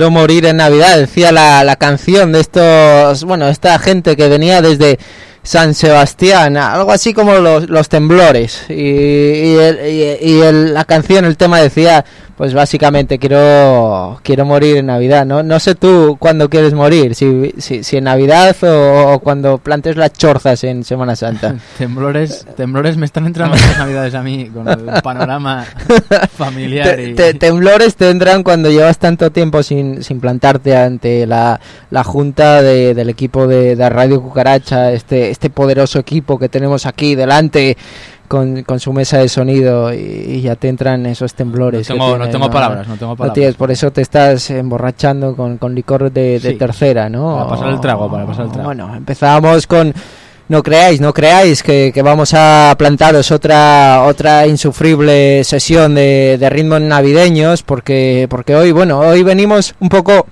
quiero morir en Navidad, decía la, la canción de estos, bueno, esta gente que venía desde San Sebastián, algo así como los, los temblores. Y, y, el- y- la canción, el tema decía, pues básicamente quiero quiero morir en Navidad. No, no sé tú cuándo quieres morir, si, si, si en Navidad o, o cuando plantes las chorzas en Semana Santa. Temblores, temblores me están entrando estas navidades a mí con el panorama familiar. Te- y- te- temblores tendrán cuando llevas tanto tiempo sin, sin plantarte ante la, la junta de- del equipo de, de Radio Cucaracha, este, este poderoso equipo que tenemos aquí delante con, con su mesa de sonido y, y ya te entran esos temblores. No que tengo- no tienen, tengo palabras, no tengo palabras. tienes, por eso te estás emborrachando con, con licor de, de Sí. tercera, ¿no? Para pasar el trago, para pasar el trago. Bueno, empezamos con no creáis, no creáis que, que vamos a plantaros otra otra insufrible sesión de, de ritmos navideños porque porque hoy bueno hoy venimos un poco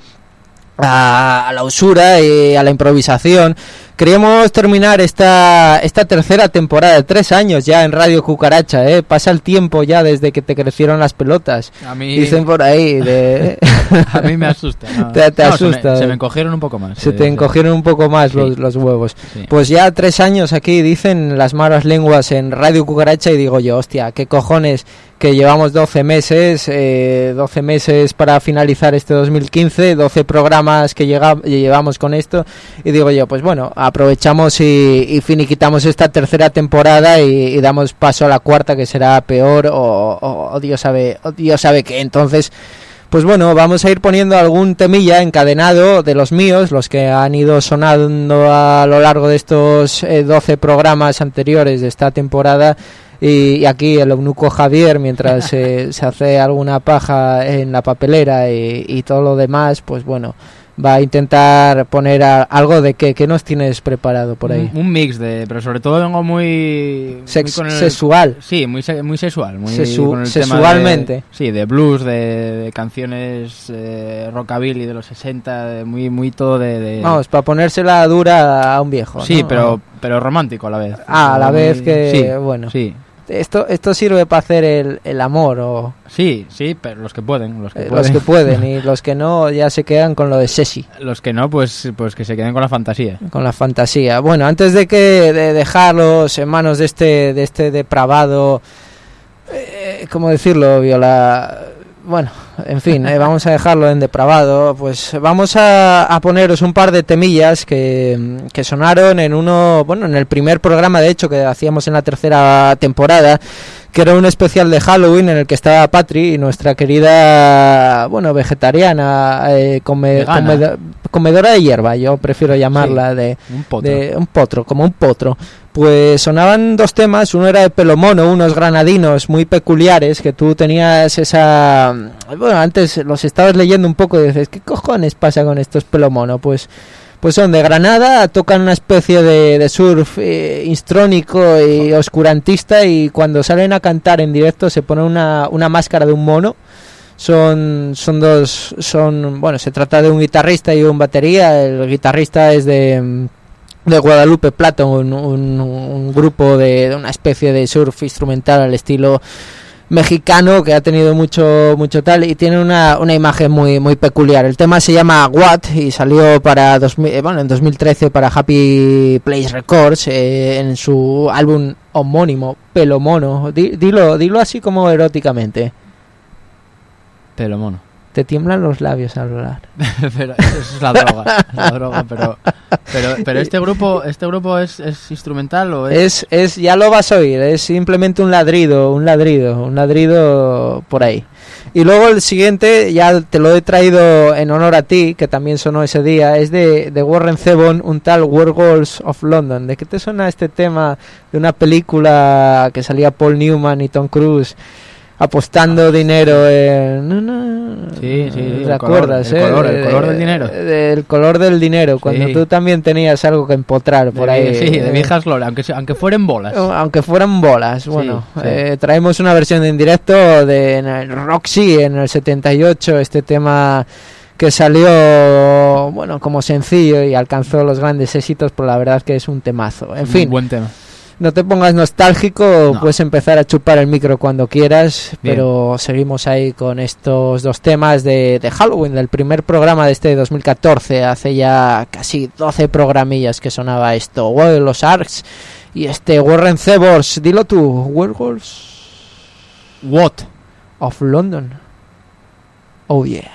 a, la usura y a la improvisación. Queríamos terminar esta, esta tercera temporada tres años ya en Radio Cucaracha, ¿eh? Pasa el tiempo ya desde que te crecieron las pelotas. A mí, Dicen por ahí, de... a mí me asusta. ¿no? Te- te No, se me- asusta. Se me, encogieron un poco más. se eh, te sí. encogieron un poco más Sí. los, los huevos. Sí. Pues ya tres años aquí dicen las malas lenguas en Radio Cucaracha y digo yo, hostia, qué cojones que llevamos 12 meses, eh, 12 meses para finalizar este 2015, 12 programas que llega- llevamos con esto y digo yo, pues bueno, aprovechamos y, y finiquitamos esta tercera temporada y, damos paso a la cuarta que será peor o, Dios sabe, o Dios sabe qué. Entonces... Pues bueno, vamos a ir poniendo algún temilla encadenado de los míos, los que han ido sonando a lo largo de estos eh, 12 programas anteriores de esta temporada. Y, y aquí el eunuco Javier, mientras eh, se hace alguna paja en la papelera y, y todo lo demás, pues bueno, va a intentar poner a- algo de qué, qué nos tienes preparado por ahí. Un, un mix de. Pero sobre todo vengo muy. Sex- muy con el- sexual. Sí, muy, se- muy sexual. Muy Sesu- con el tema sexualmente. de- sí, de blues, de, de canciones eh, rockabilly de los 60, de muy, muy todo de. de- Vamos, para ponérsela dura a un viejo. sí, ¿no? pero, pero romántico a la vez. Ah, a la Muy- vez que, Sí, bueno. sí. Esto, esto sirve para hacer el, el amor o Sí, sí, pero los que pueden. Los que, eh, pueden. los que pueden y los que no ya se quedan con lo de Sesi, Los que no, pues, pues que se queden con la fantasía. con la fantasía. Bueno, antes de que de dejarlos en manos de este de este depravado eh, ¿cómo decirlo? Viola bueno, en fin, eh, vamos a dejarlo en depravado. Pues vamos a, a poneros un par de temillas que, que sonaron en uno, bueno, en el primer programa de hecho que hacíamos en la tercera temporada, que era un especial de Halloween en el que estaba Patri y nuestra querida, bueno, vegetariana, eh, come- comedora de hierba, yo prefiero llamarla de, Un potro. de un potro, como un potro. Pues sonaban dos temas, uno era de pelo mono, unos granadinos muy peculiares, que tú tenías esa... Bueno, antes los estabas leyendo un poco y dices, ¿qué cojones pasa con estos pelo mono? Pues, pues son de Granada, tocan una especie de, surf eh, instrónico y oscurantista y cuando salen a cantar en directo se ponen una, una máscara de un mono son son dos son bueno se trata de un guitarrista y un batería el guitarrista es de de Guadalupe Plato, un, un- grupo de, de una especie de surf instrumental al estilo mexicano que ha tenido mucho mucho tal y tiene una, una imagen muy muy peculiar. El tema se llama What y salió para 2000, eh, bueno, en 2013 para Happy Place Records eh, en su álbum homónimo Pelo Mono. Di- dilo dilo así como eróticamente. Pelo mono. Te tiemblan los labios al hablar. pero eso es la droga, la droga, pero, pero, pero este grupo, este grupo es, es instrumental o es, Es, es, ya lo vas a oír, es simplemente un ladrido, un ladrido, un ladrido por ahí. Y luego el siguiente, ya te lo he traído en honor a ti, que también sonó ese día, es de, de Warren Zevon, un tal Werewolves of London. ¿De qué te suena este tema de una película que salía Paul Newman y Tom Cruise? Apostando dinero en... no, no, Sí, sí, ¿Te el color, acuerdas, el eh? color, el De- color del dinero. Del color del dinero, cuando Sí. tú también tenías algo que empotrar por de, ahí. sí, de eh, viejas gloria, aunque, aunque fueran bolas. aunque fueran bolas, bueno, sí. eh, traemos una versión en directo de en el Roxy en el 78, este tema que salió, bueno, como sencillo y alcanzó los grandes éxitos, pero la verdad que es un temazo. En Un fin, buen tema. No te pongas nostálgico, No. puedes empezar a chupar el micro cuando quieras, Bien. pero seguimos ahí con estos dos temas de, de Halloween, del primer programa de este 2014, hace ya casi 12 programillas que sonaba esto, Wild los Arcs y este Warren Zevors, dilo tú, Werewolves What? of London. Oh yeah.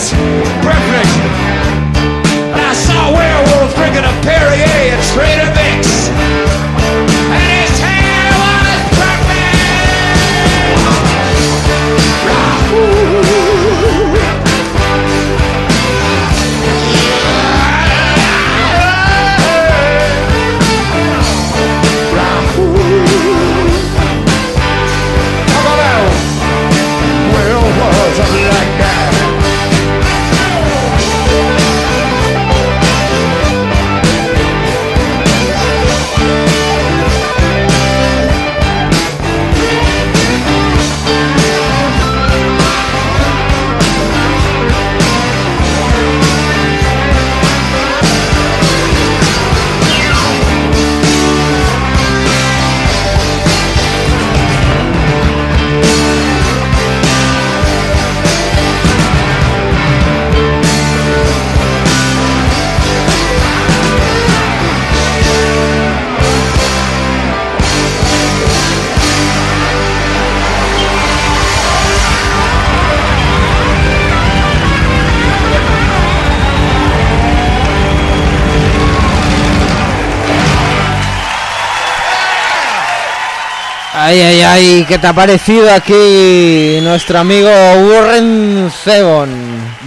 this. ¿Qué te ha parecido aquí nuestro amigo Warren Zevon?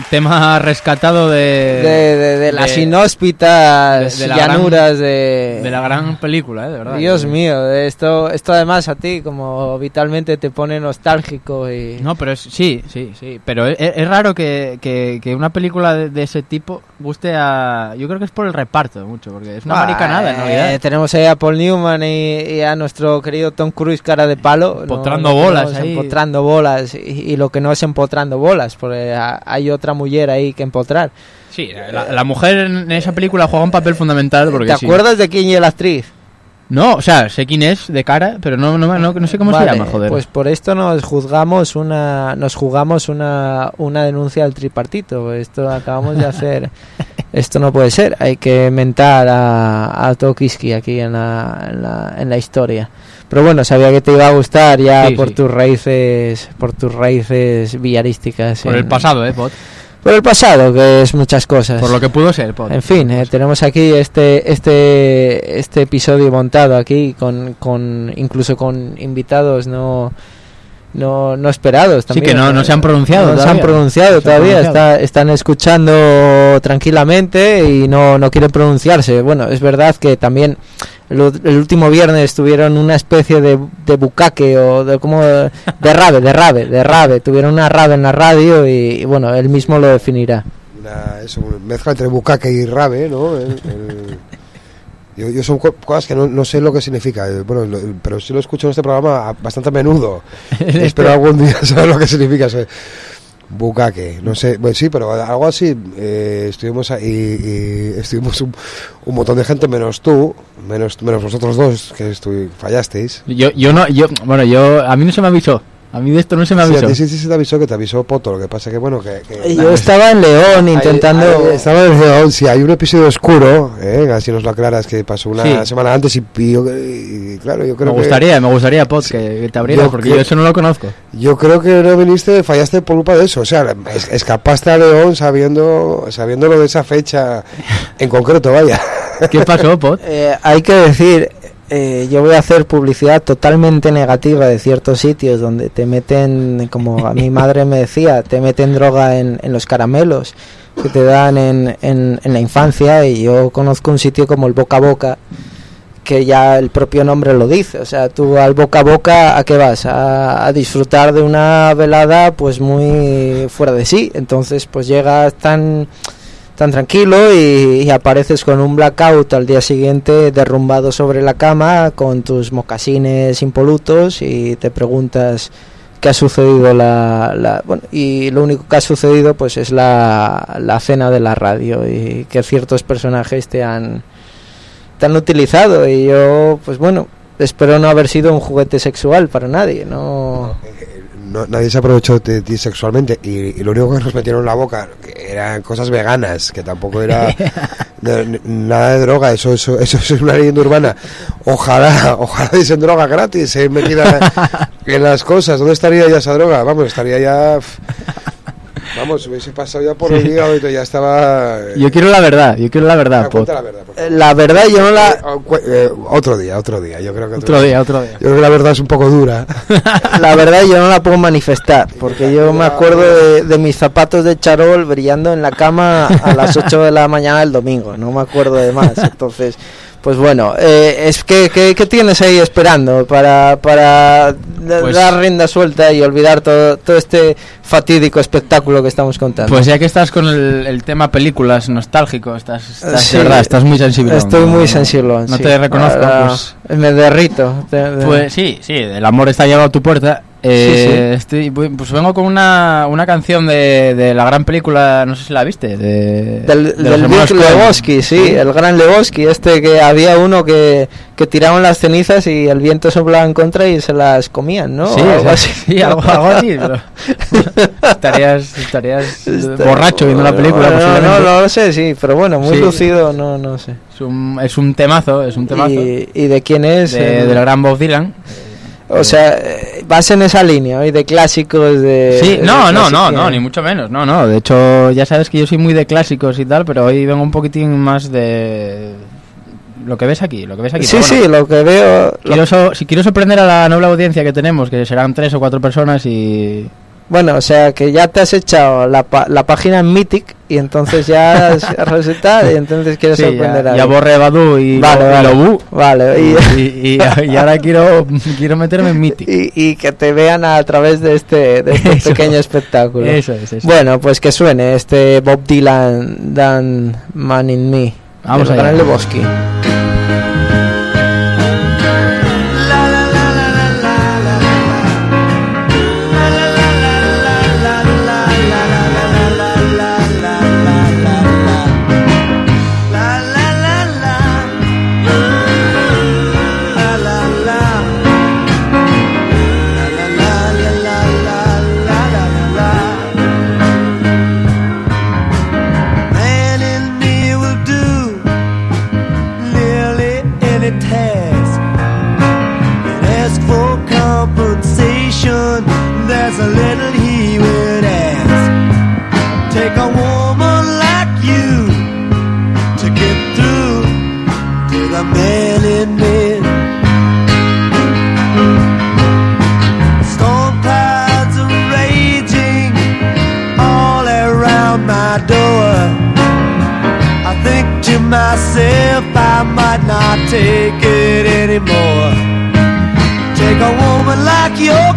Tema rescatado de... De, las inhóspitas llanuras de... De la gran película, ¿eh? de verdad. Dios mío, esto, esto además a ti como vitalmente te pone nostálgico y... No, pero es, sí, sí, sí. Pero e- e- es, raro que una película de ese tipo guste a... Yo creo que es por el reparto mucho, porque es una Ah, americanada en eh, realidad. tenemos ahí a Paul Newman y, y a nuestro querido Tom Cruise cara de palo. Empotrando No- no bolas ahí. Empotrando bolas. Y, y lo que no es empotrando bolas, porque ha- hay otra mujer ahí que empotrar. Sí, la, la mujer en esa película juega un papel fundamental porque ¿Te sí. acuerdas de quién es la actriz? No, o sea, sé quién es de cara, pero no, no, no, no sé cómo Vale, se llama, joder. Pues por esto nos juzgamos una, nos jugamos una, una denuncia al tripartito. Esto acabamos de hacer. esto no puede ser. Hay que mentar a, a Tokiski aquí en la, en, la, en la historia. Pero bueno, sabía que te iba a gustar ya Sí, por sí. tus raíces, por tus raíces villarísticas. por en- el pasado, eh, Pot. Por el pasado, que es muchas cosas. Por lo que pudo ser. En fin, eh, tenemos aquí este este este episodio montado aquí con, con incluso con invitados no no, no esperados Sí, también. que no, no se han pronunciado No se han todavía. pronunciado se han todavía, pronunciado. está- están escuchando tranquilamente y no, no quieren pronunciarse. Bueno, es verdad que también el, último viernes tuvieron una especie de, de bucaque o de como de rave, de rave, de rave. Tuvieron una rave en la radio y, y bueno, él mismo lo definirá. Una, eso, una mezcla entre bucaque y rabe, ¿no? El- el- yo, yo son co- cosas que no, no sé lo que significa, eh, bueno, lo- pero sí lo escucho en este programa bastante a menudo. Este- Espero algún día saber lo que significa ese bucaque. No sé, bueno, sí, pero algo así. eh, estuvimos ahí y estuvimos un, un montón de gente menos tú, menos menos vosotros dos que fallasteis. Yo, yo no, yo, bueno, yo, a mí no se me avisó. A mí de esto no se me Sí, a avisó. ti sí, sí se te avisó que te avisó Poto, lo que pasa que bueno que, que- Yo estaba en León intentando... estaba en León, sí, hay un episodio oscuro, ¿eh? así nos lo aclaras, que pasó una Sí. semana antes y, y yo- y claro, yo me creo que... gustaría, me gustaría, Pot, que, que te abrieras, Yo porque creo- yo eso no lo conozco. Yo creo que no viniste, fallaste por culpa de eso, o sea, es- escapaste a León sabiendo, sabiendo lo de esa fecha en concreto, vaya. ¿Qué pasó, Pot? Eh, hay que decir, eh, yo voy a hacer publicidad totalmente negativa de ciertos sitios donde te meten, como a mi madre me decía, te meten droga en, en los caramelos que te dan en, en, en la infancia y yo conozco un sitio como el Boca a Boca que ya el propio nombre lo dice, o sea, tú al boca a boca, ¿a qué vas? A, a disfrutar de una velada pues muy fuera de sí, entonces pues llegas tan tan tranquilo y, apareces con un blackout al día siguiente derrumbado sobre la cama con tus mocasines impolutos y te preguntas qué ha sucedido la, bueno, y lo único que ha sucedido pues es la, la cena de la radio y que ciertos personajes te han te utilizado. Y yo pues bueno espero no haber sido un juguete sexual para nadie No- nadie se aprovechó de ti sexualmente y, y lo único que nos metieron en la boca eran cosas veganas, que tampoco era nada de droga, eso, eso, eso es una leyenda urbana. Ojalá, ojalá dicen droga gratis, eh, metida en las cosas. ¿Dónde estaría ya esa droga? Vamos, estaría ya... Vamos, hubiese pasado ya por el hígado y ya estaba... eh, Yo quiero la verdad, yo quiero la verdad, la por. Eh, la verdad yo no la Eh, eh, otro día, otro día. Yo creo que Otro día, otro día. Yo creo que la verdad es un poco dura. La verdad yo no la puedo manifestar, porque yo me acuerdo de, de mis zapatos de charol brillando en la cama a las 8 de la mañana del domingo, no me acuerdo de más. Entonces, pues bueno, eh, es que ¿qué, qué tienes ahí esperando para, para Pues- dar rienda suelta y olvidar todo, todo este fatídico espectáculo que estamos contando? Pues ya que estás con el, el tema películas nostálgico, estás, estás Sí, de verdad, estás muy sensible. Estoy No, muy sensible. No sí. te reconozco, Ahora pues, Me derrito. te- pues sí, sí, el amor está llegado a tu puerta. Eh, estoy- voy- pues vengo con una, una canción de, de la gran película, no sé si la viste, de, Del, de del Big. Lebowski, sí, el gran Lebowski, este que había uno que, que tiraban las cenizas y el viento soplaba en contra y se las comían, ¿no? Sí, O algo sí, así. sí, algo, algo así, pero estarías, estarías Este- borracho viendo la película, No, no, no, lo sé, sí, pero bueno, muy Sí. lucido, no, no sé. Es un, es un temazo, es un temazo ¿Y, y de quién es? de, El- del gran Bob Dylan. O sea, vas en esa línea, hoy de clásicos de... Sí, de no, no, no, no, ni mucho menos, no, no. De hecho, ya sabes que yo soy muy de clásicos y tal, pero hoy vengo un poquitín más de lo que ves aquí, lo que ves aquí. Sí, bueno, sí, lo que veo... Quiero so- si quiero sorprender a la noble audiencia que tenemos, que serán tres o cuatro personas y Bueno, o sea, que ya te has echado la, pa- la página en Mythic y entonces ya resetado y entonces quieres Sí, sorprender ya, a ya borré Badu y, Vale, lo, y vale. Y, Y, y- y ahora quiero, quiero meterme en Mythic. y, que te vean a través de este, de este Eso. pequeño espectáculo. Eso es, eso. Bueno, pues que suene este Bob Dylan, Dan Man in Me. Vamos de allá. Gran take it anymore. Take a woman like your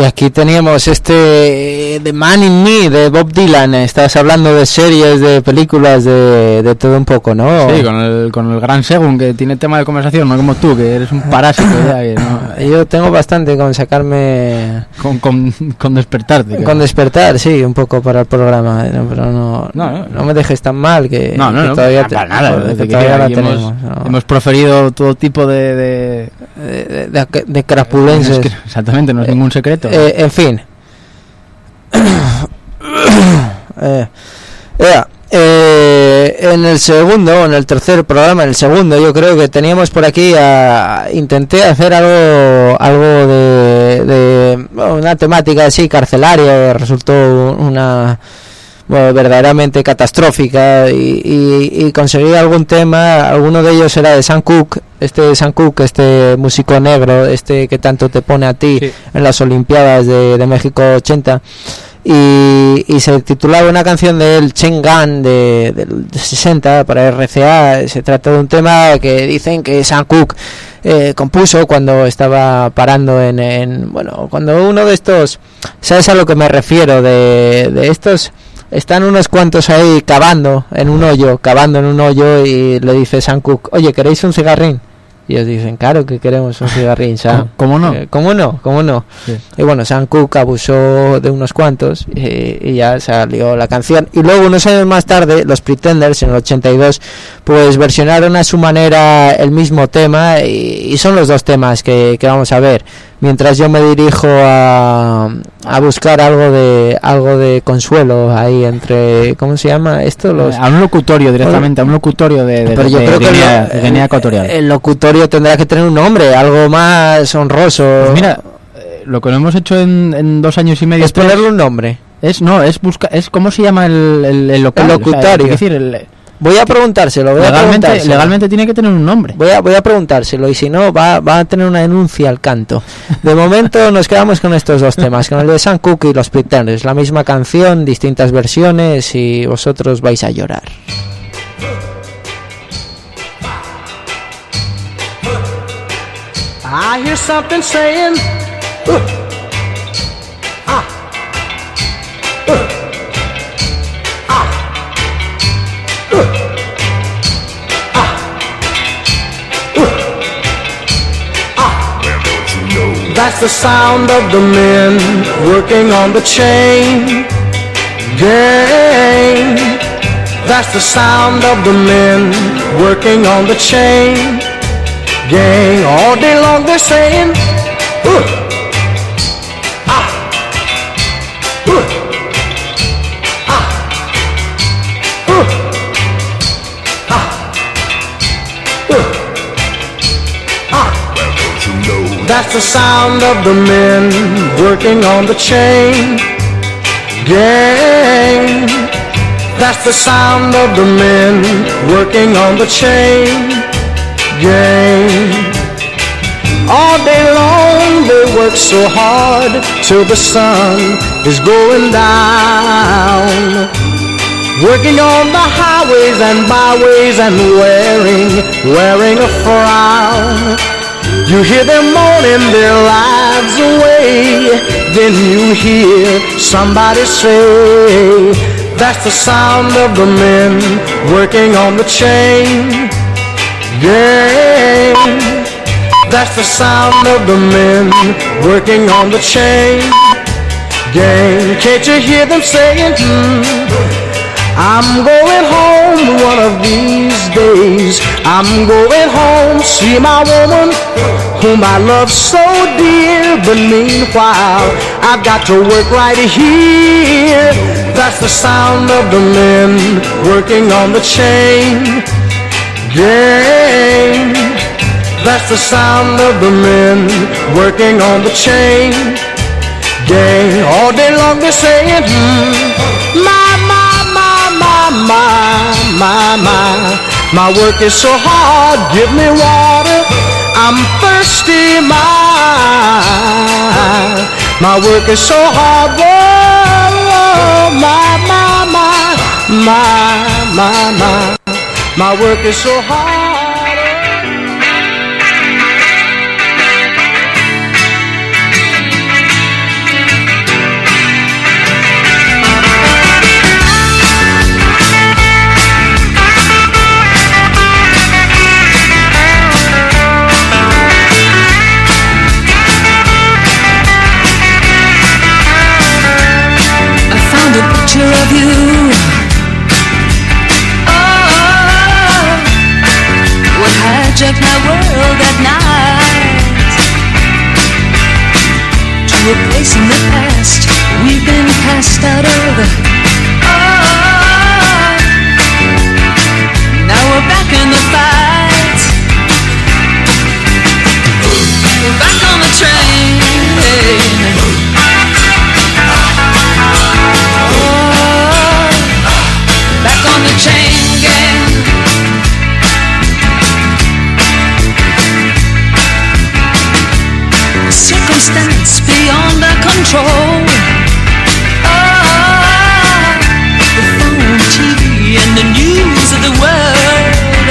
Y aquí teníamos este eh, The Man in Me de Bob Dylan. Estás hablando de series, de películas, de, de todo un poco, ¿no? Sí, con el, con el gran Segun que tiene tema de conversación, no como tú, que eres un parásito ya, que no- Yo tengo bastante con sacarme, con, con, con despertarte. con despertar, sí, un poco para el programa, ¿no? pero no, No, no, no. me dejes tan mal que, No, no, que todavía, para nada. que todavía la hemos, tenemos. ¿no? hemos proferido todo tipo de... de- de, de- de- crapulenses. es que- exactamente, no es ningún secreto. Eh, en fin. Eh, eh, en el segundo, en el tercer programa, en el segundo, yo creo que teníamos por aquí a, intenté hacer algo, algo de, de una temática así carcelaria, resultó una bueno, verdaderamente catastrófica y, y, y conseguí algún tema, alguno de ellos era de Sam Cooke, este Sam Cooke, este músico negro, este que tanto te pone a ti Sí. en las Olimpiadas de, de México 80 y, y se titulaba una canción de él, Chengan de, del 60 para RCA se trata de un tema que dicen que Sam Cooke eh, compuso cuando estaba parando en, en bueno cuando uno de estos sabes a lo que me refiero de, de estos están unos cuantos ahí cavando en un hoyo cavando en un hoyo y le dice Sam Cooke oye queréis un cigarrín y ellos dicen claro que queremos un cigarrín Sam ¿Cómo no? Eh, ¿Cómo no? ¿Cómo no? Sí. Y bueno, Sam Cooke abusó de unos cuantos y, y ya salió la canción. Y luego, unos años más tarde, los Pretenders, en el 82, pues versionaron a su manera el mismo tema y, y son los dos temas que, que vamos a ver. Mientras yo me dirijo a, a buscar algo de algo de consuelo ahí entre... ¿Cómo se llama esto? Los, a un locutorio directamente, a un locutorio de, de, pero yo de creo que el, Guinea, Ecuatorial. el locutorio tendrá que tener un nombre, algo más honroso. Pues mira, eh, lo que no hemos hecho en, en dos años y medio es tres, ponerle un nombre. Es, no, es busca, es ¿cómo se llama el, el, el local? El O sea, locutorio. es decir, el- Voy a preguntárselo, voy a legalmente, preguntárselo. legalmente tiene que tener un nombre. Voy a, voy a preguntárselo y si no va, va a tener una denuncia al canto. De momento nos quedamos con estos dos temas, con el de Sam Cooke y los Pretenders, la misma canción, distintas versiones y vosotros vais a llorar. I hear something saying, "Uh, ah, uh, That's the sound of the men working on the chain gang. That's the sound of the men working on the chain gang. All day long they're saying, "Uh, That's the sound of the men working on the chain gang. That's the sound of the men working on the chain gang. All day long they work so hard till the sun is going down. Working on the highways and byways and wearing, wearing a frown. You hear them moaning their lives away. Then you hear somebody say, That's the sound of the men working on the chain gang. That's the sound of the men working on the chain gang. Can't you hear them saying, hmm, I'm going home one of these days. I'm going home, see my woman whom I love so dear. But meanwhile, I've got to work right here. That's the sound of the men working on the chain gang. That's the sound of the men working on the chain gang. All day long they're saying, hmm, my, my, my, my, my. Work is so hard, give me water. I'm thirsty, my. My work is so hard, whoa, my, my, my, my, my, my. My work is so hard. Picture of you. Oh, what hijacked my world at night to a place in the past we've been cast out of. Oh, now we're back in the fight. We're back on the train. Circumstance beyond our control. Ah, the phone, TV, and the news of the world.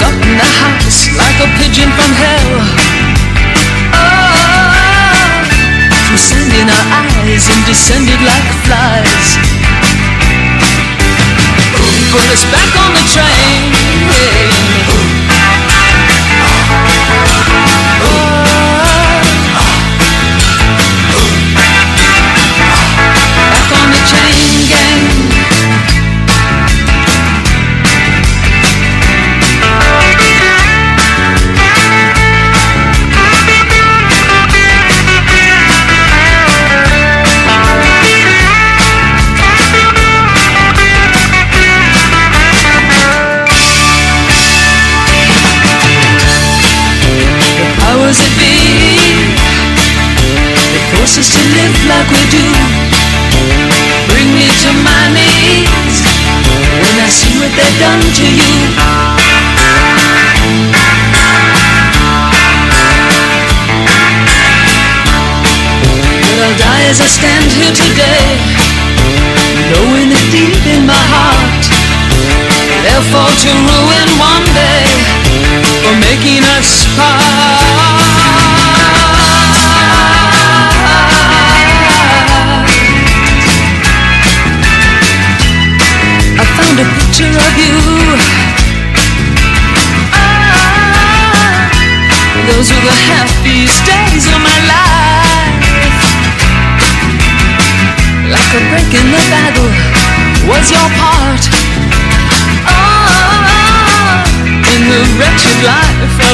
Got in the house like a pigeon from hell. Oh, sand in our eyes and descended like flies. Put us back on the train. Back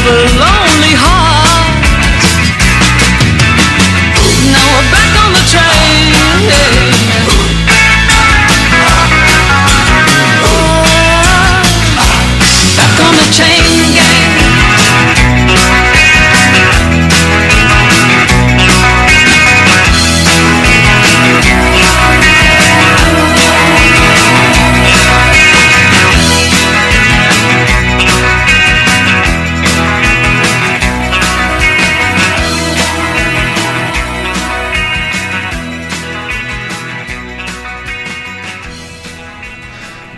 never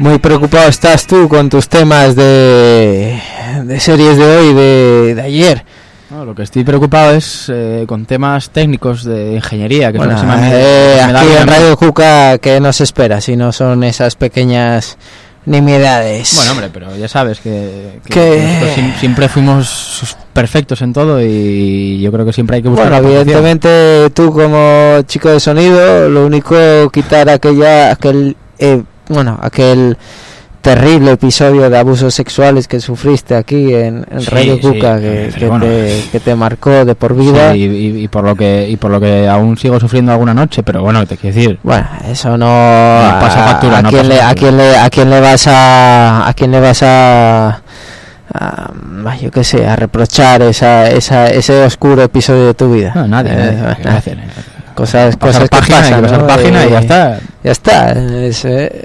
Muy preocupado estás tú con tus temas de, de series de hoy, de, de ayer. No, lo que estoy preocupado es eh, con temas técnicos de ingeniería. Que Bueno, son me- eh, me aquí en. Radio Cuca, ¿qué nos espera si no son esas pequeñas nimiedades? Bueno, hombre, pero ya sabes que, que Que- nosotros siempre fuimos perfectos en todo y yo creo que siempre hay que buscar Bueno, evidentemente tú como chico de sonido, lo único quitar aquella, aquel, eh, bueno, aquel terrible episodio de abusos sexuales que sufriste aquí en, en Sí, Radio Cuca, eh, que, pero que bueno. te, que te marcó de por vida. Sí, y, por lo que y por lo que aún sigo sufriendo alguna noche, pero bueno, te quiero decir, Bueno, eso no, pasa a- factura, a, no quién pasa le, a quién le a quién le vas a a quién le vas a, yo qué sé, a reprochar esa, esa ese oscuro episodio de tu vida. no, nadie, Eh, nadie, bueno, ¿qué va a hacer? Cosas Pasar cosas que página, hay pasan, que pasar ¿no? página y ya Eh, está. Ya está. es, eh,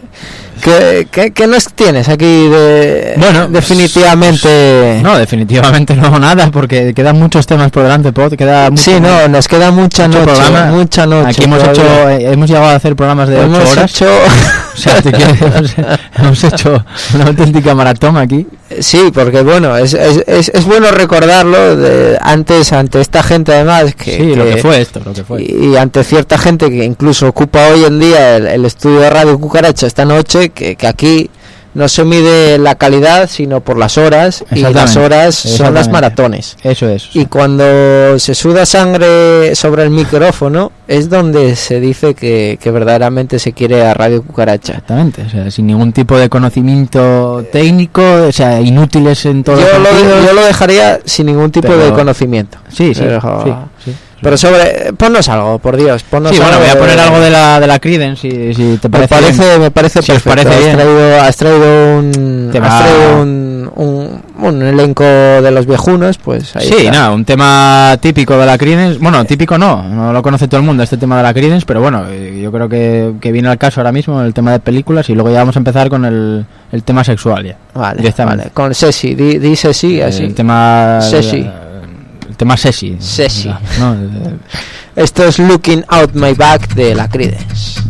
¿qué, qué, qué nos tienes aquí de Bueno, pues, definitivamente? No, definitivamente no nada, porque quedan muchos temas por delante, Pod, queda mucho, sí, no, nos queda mucha noche, programa. mucha noche. Aquí hemos todavía. hecho, eh, hemos llegado a hacer programas de Hemos 8 horas. hecho- O sea, te quiero- hemos, hemos hecho una auténtica maratón aquí. Sí, porque bueno, es, es, es, es bueno recordarlo de antes ante esta gente además que, sí, lo que- que fue esto, lo que fue. y, y ante cierta gente que incluso ocupa hoy en día el, el estudio de Radio Cucaracha esta noche, que, que aquí no se mide la calidad sino por las horas y las horas son las maratones. Eso es. Y cuando se suda sangre sobre el micrófono es donde se dice que, que verdaderamente se quiere a Radio Cucaracha. Exactamente, o sea, sin ningún tipo de conocimiento técnico, o sea, inútiles en todo Yo lo, yo lo dejaría sin ningún tipo Pero- de conocimiento. Sí, sí, Pero, sí, sí. Pero sobre, ponnos algo, por Dios, ponnos Sí, bueno, algo voy a poner algo de la, de la Creedence, si, si te Me parece. parece, bien. me parece Si os perfecto. parece has, bien. traído, has traído un, Tema- has traído un, un, un elenco de los viejunos, pues ahí Sí, nada, un tema típico de la Creedence. Bueno, típico no, no lo conoce todo el mundo este tema de la Creedence, pero bueno, eh, yo creo que, que viene al caso ahora mismo el tema de películas y luego ya vamos a empezar con el, el tema sexual ya. Vale, vale. Con Sesi, di, di Sesi, así. El tema. El tema sexy. Sexy. No, eh, Esto es Looking Out My Back de la Creedence.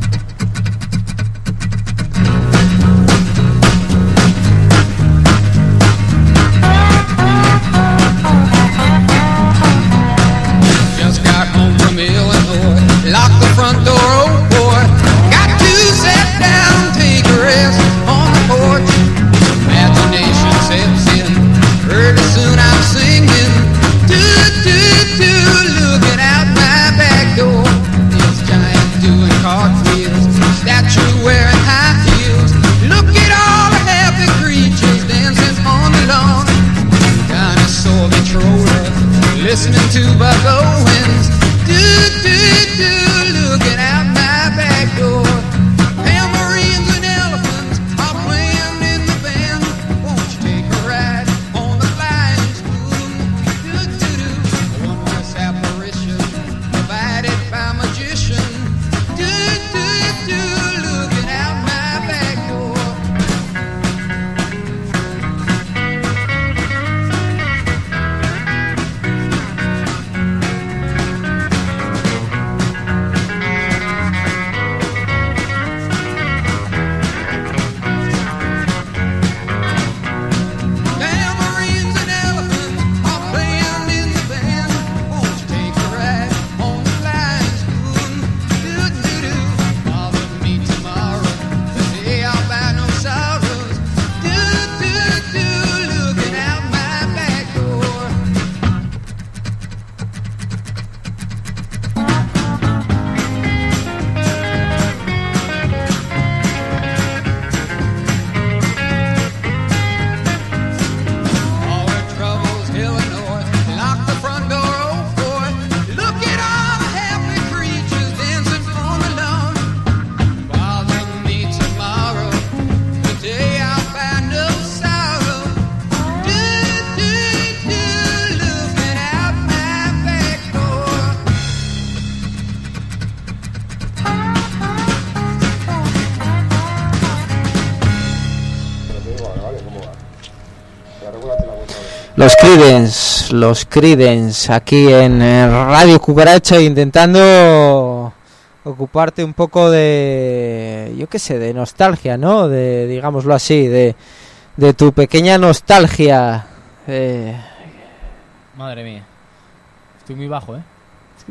Creedence, aquí en eh, Radio Cucaracha, intentando ocuparte un poco de, yo qué sé, de nostalgia, ¿no? De, digámoslo así, de, de tu pequeña nostalgia. eh, Madre mía. Estoy muy bajo, ¿eh?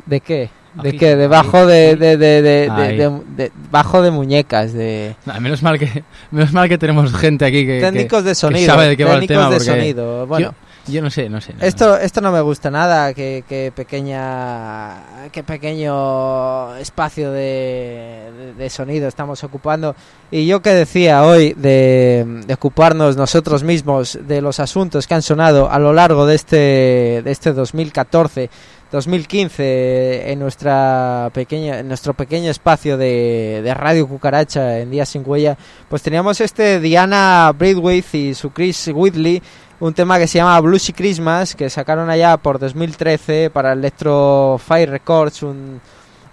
¿De qué? ¿De qué? Debajo de, de, de, de, bajo de muñecas, de Nah, menos mal que menos mal que tenemos gente aquí que técnicos que- de que sonido, sabe de qué va el técnicos tema de sonido. Bueno, yo, yo no sé, no sé. no, Esto, esto no me gusta nada, que, que pequeña, que pequeño espacio de, de- de sonido estamos ocupando. Y yo que decía hoy de, de ocuparnos nosotros mismos de los asuntos que han sonado a lo largo de este, de este 2014. 2015 en nuestra pequeña en nuestro pequeño espacio de, de Radio Cucaracha en Días sin Huella pues teníamos este Diana Braithwaite y su Chris Whitley un tema que se llama Bluesy Christmas que sacaron allá por 2013 para Electro Fire Records un,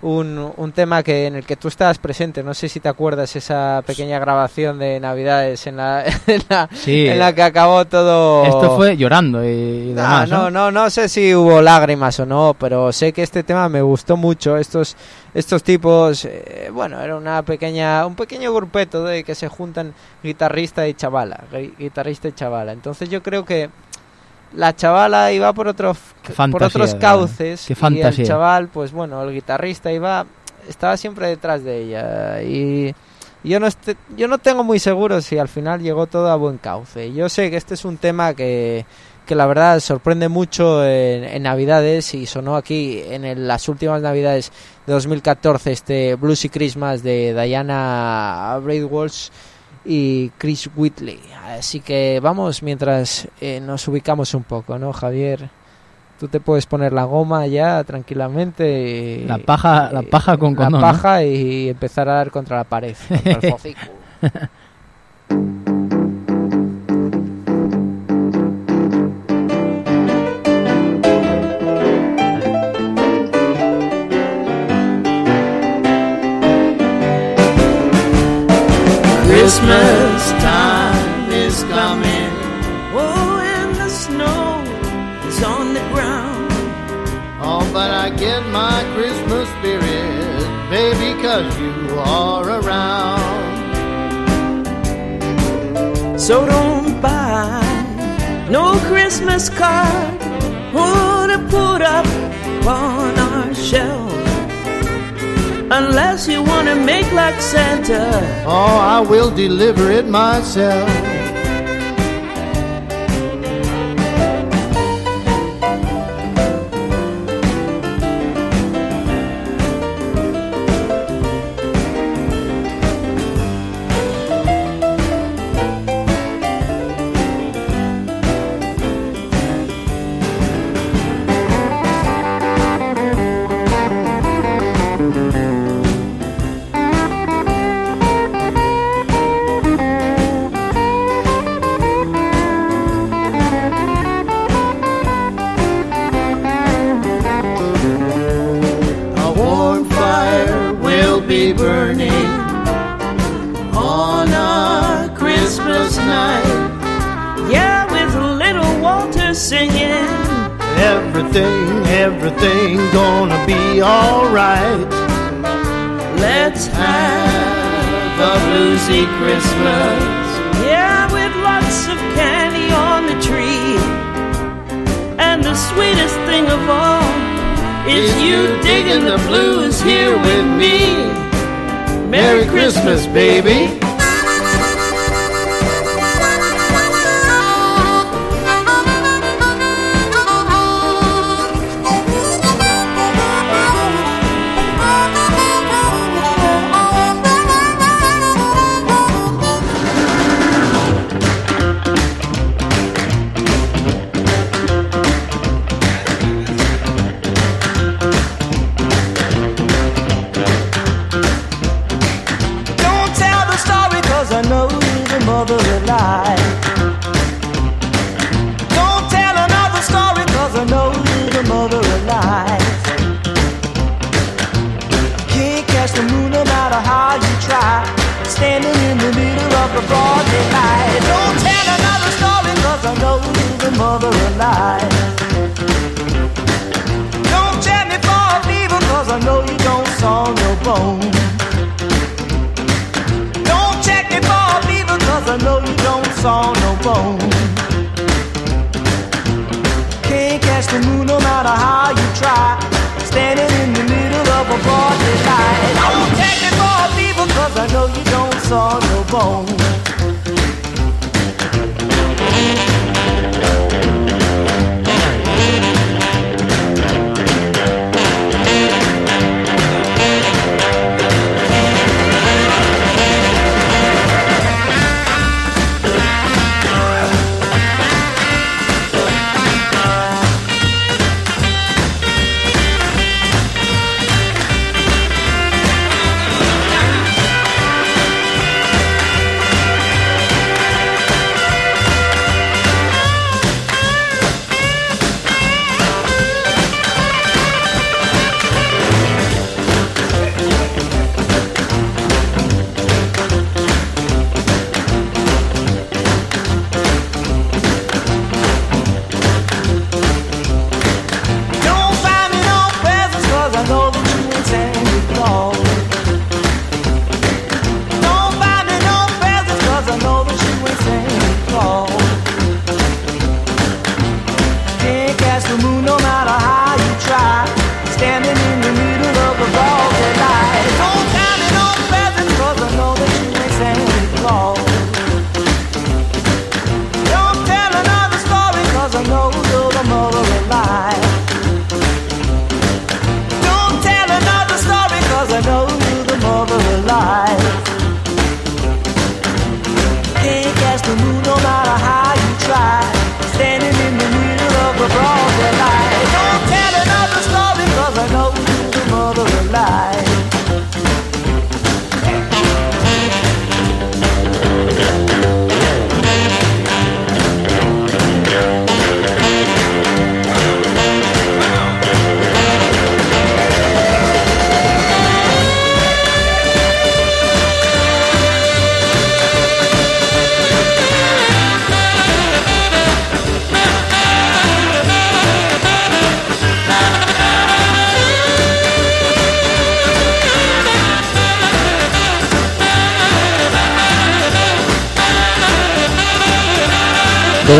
un, un tema que en el que tú estabas presente no sé si te acuerdas esa pequeña grabación de Navidades en la, en la, Sí. en la que acabó todo Esto fue llorando y, Ah, demás, no, ¿no? no, no sé si hubo lágrimas o no, pero sé que este tema me gustó mucho. Estos, estos tipos, eh, bueno, era una pequeña, un pequeño grupeto de que se juntan guitarrista y chavala, gui- guitarrista y chavala. Entonces yo creo que la chavala iba por otros, por otros cauces Qué y el chaval, pues bueno, el guitarrista iba, estaba siempre detrás de ella y yo no este- yo no tengo muy seguro si al final llegó todo a buen cauce. Yo sé que este es un tema que, que la verdad sorprende mucho en, en Navidades y sonó aquí en el- las últimas Navidades de 2014 este Bluesy Christmas de Diana Braidwalsh y Chris Whitley. Así que vamos mientras eh, nos ubicamos un poco, ¿no, Javier? Tú te puedes poner la goma ya tranquilamente. y- La paja- la y- paja con La condón, ¿no? paja y empezar a dar contra la pared, contra el So don't buy no Christmas card or to put up on our shelf. Unless you want to make like Santa. Oh, I will deliver it myself. Everything, gonna be alright. Let's Have a bluesy Christmas. Yeah, with lots of candy on the tree. And the sweetest thing of all is you digging the blues here with me. Merry Christmas, baby.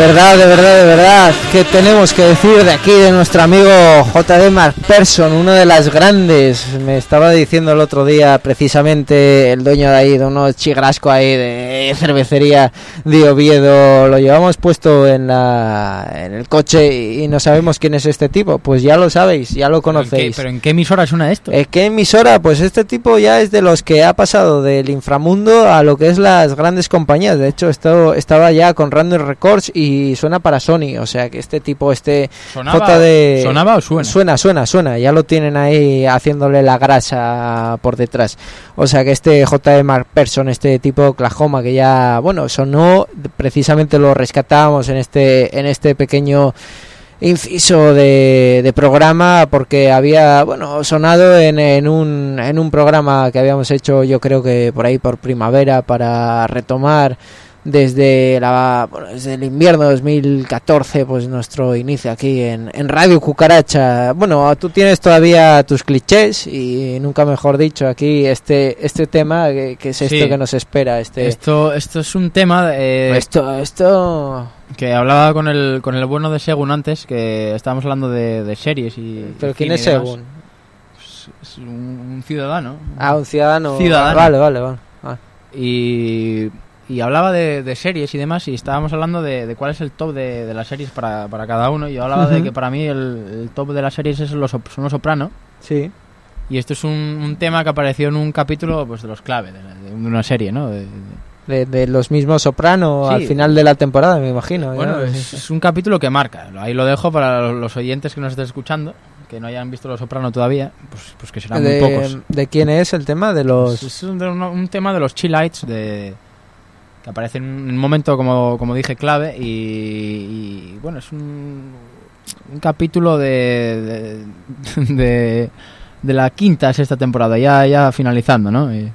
Verdad, de verdad, de verdad, ¿qué tenemos que decir de aquí de nuestro amigo JD McPherson, uno de las grandes? Me estaba diciendo el otro día precisamente el dueño de ahí, de unos chigrasco ahí de cervecería de Oviedo, lo llevamos puesto en, la, en el coche y no sabemos quién es este tipo. Pues ya lo sabéis, ya lo ¿Pero en qué- conocéis. ¿Pero en qué emisora suena esto? ¿En qué emisora? Pues este tipo ya es de los que ha pasado del inframundo a lo que es las grandes compañías. De hecho, esto estaba ya con Random Records y suena para Sony. O sea que este tipo, este ¿Sonaba- JD... sonaba o suena? Suena, suena, suena. Ya lo tienen ahí haciéndole la grasa por detrás. O sea que este JD Mark Person, este tipo de Oklahoma que ya, bueno, sonó, precisamente lo rescatábamos en este, en este pequeño inciso de, de programa porque había bueno sonado en, en un en un programa que habíamos hecho yo creo que por ahí por primavera para retomar desde la bueno, desde el invierno 2014 pues nuestro inicio aquí en, en Radio Cucaracha bueno tú tienes todavía tus clichés y nunca mejor dicho aquí este este tema que, que es esto Sí. que nos espera este Esto, esto es un tema eh, esto esto que hablaba con el, con el bueno de Segun antes, que estábamos hablando de, de series y... pero y quién es. Segun Es, es un, un ciudadano. ah un ciudadano Ciudadano. vale vale vale Ah. Y, y hablaba de, de series y demás y estábamos hablando de, de cuál es el top de, de las series para, para cada uno. Y yo hablaba de que para mí el, el top de las series es los, son los Soprano. sí Y esto es un, un tema que apareció en un capítulo pues de los clave de, una serie, ¿no? De- los mismos Soprano Sí. al final de la temporada, me imagino. Bueno, ¿no? es, es un capítulo que marca. Ahí lo dejo para los, oyentes que nos estén escuchando, que no hayan visto Los Soprano todavía, pues, pues que serán de, muy pocos. ¿De quién es el tema? De los... Es, un tema de los chillites de que aparece en un momento como, como dije clave y, y, bueno es un, un capítulo de de, de de la quinta sexta temporada ya ya finalizando no y,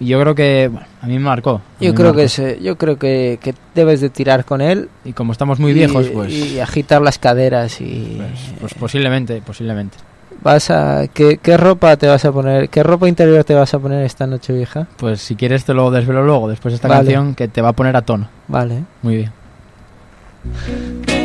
y yo creo que bueno, a mí me marcó Yo creo marcó. que se, yo creo que, que debes de tirar con él y como estamos muy y- viejos pues y agitar las caderas y pues, pues posiblemente posiblemente Vas a ¿qué, qué ropa te vas a poner? ¿Qué ropa interior te vas a poner esta noche vieja? Pues si quieres te lo desvelo luego, después de esta Vale. canción que te va a poner a tono. Vale. Muy bien.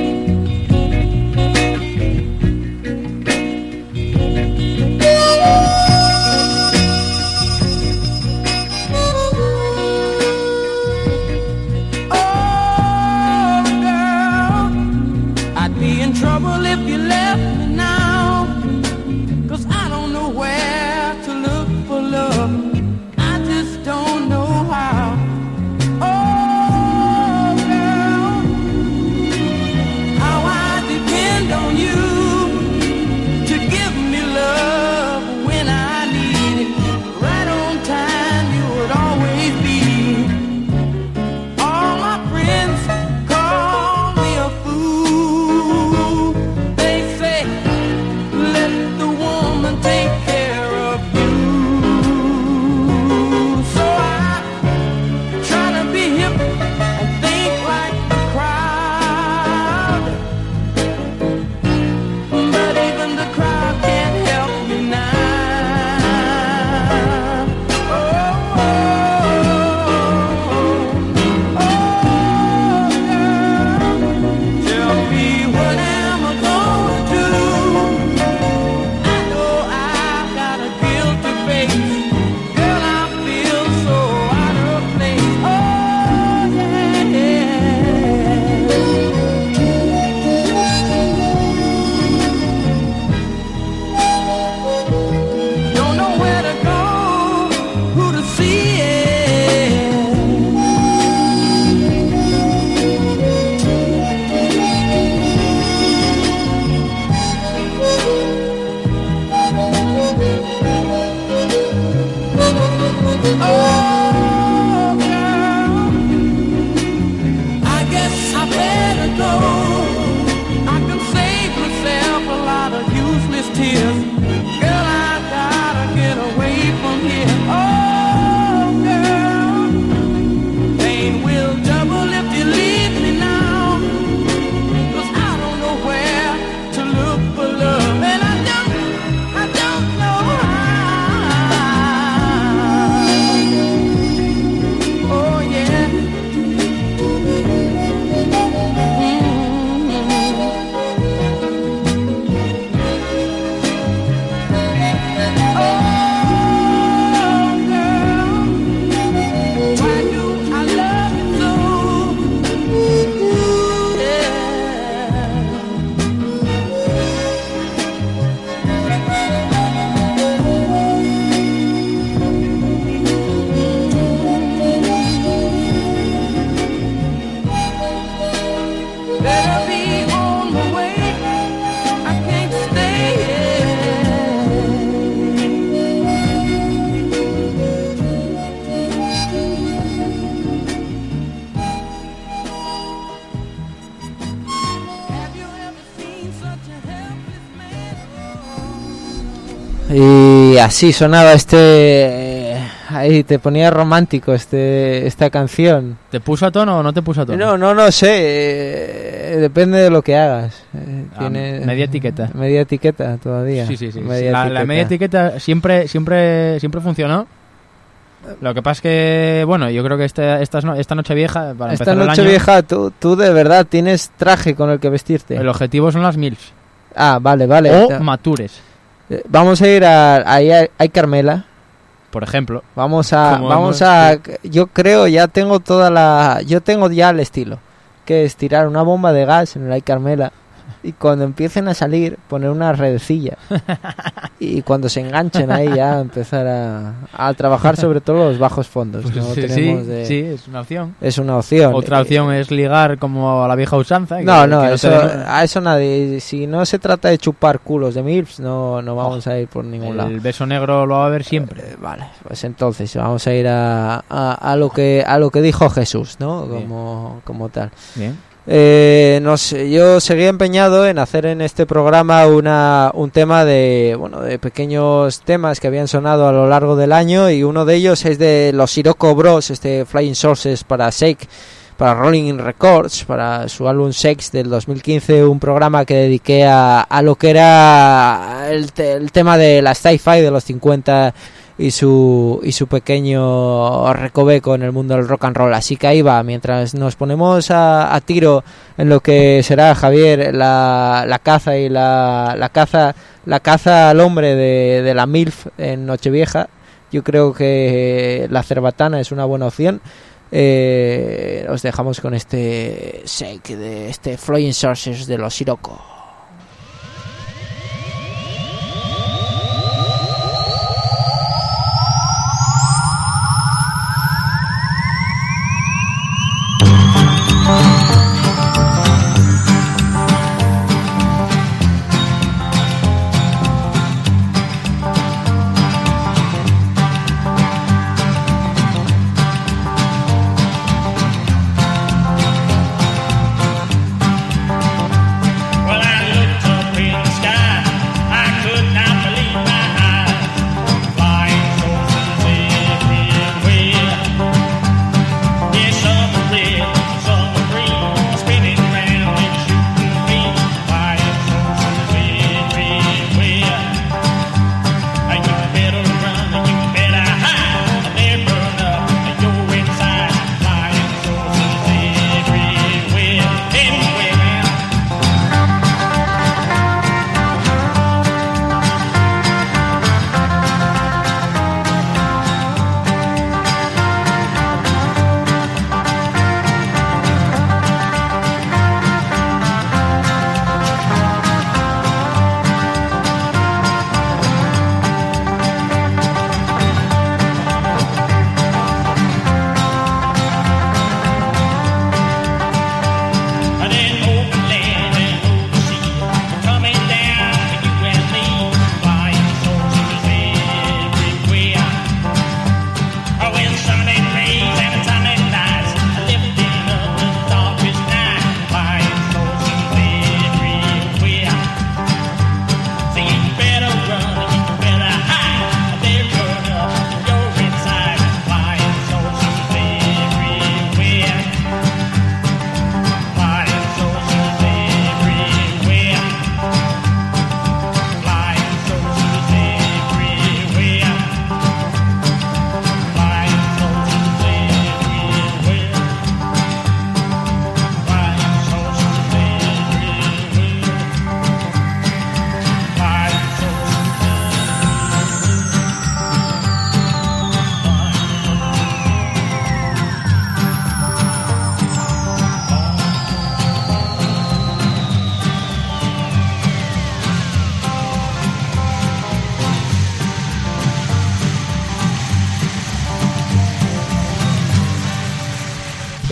Así sonaba este ahí te ponía romántico este esta canción. ¿Te puso a tono o no te puso a tono? No, no, no sé, eh, depende de lo que hagas. Eh, Ah, tiene media etiqueta. Media etiqueta todavía. Sí, sí, sí. Media la, la media etiqueta siempre, siempre, siempre funcionó. Lo que pasa es que, bueno, yo creo que este, esta, esta noche vieja, para Esta empezar el noche año, vieja, tú, tú de verdad tienes traje con el que vestirte. el objetivo son las MILFs. Ah, vale, vale. o matures, Eh, Vamos a ir a ahí hay, Carmela. por ejemplo. Vamos a vamos a yo creo ya tengo toda la yo tengo ya el estilo, que es tirar una bomba de gas en el hay Carmela y cuando empiecen a salir poner una redecilla y cuando se enganchen ahí ya empezar a, a trabajar sobre todo los bajos fondos. Pues ¿no? sí, Tenemos sí, de- sí, es una opción. Es una opción. Otra opción es ligar como a la vieja usanza. que- No, no, que te eso, a eso nadie. Si no se trata de chupar culos de MILFs, no, no vamos a ir por ningún lado. el beso negro lo va a haber siempre. Eh, vale, pues entonces vamos a ir a, a, a lo que a lo que dijo Jesús, ¿no? Bien. Como, como tal. Bien. Eh, no sé, yo seguía empeñado en hacer en este programa una, un tema de bueno de pequeños temas que habían sonado a lo largo del año y uno de ellos es de los Sirocco Bros, este Flying Sources para Shake, para Rolling Records, para su álbum Sex del 2015, un programa que dediqué a, a lo que era el, te- el tema de la sci-fi de los 50 y su, y su pequeño recoveco en el mundo del rock and roll. Así que ahí va, mientras nos ponemos a, a tiro en lo que será Javier, la, la caza y la, la caza, la caza al hombre de, de la MILF en Nochevieja. Yo creo que la cerbatana es una buena opción. Eh, os dejamos con este shake de este Flying Sources de los Sirocco.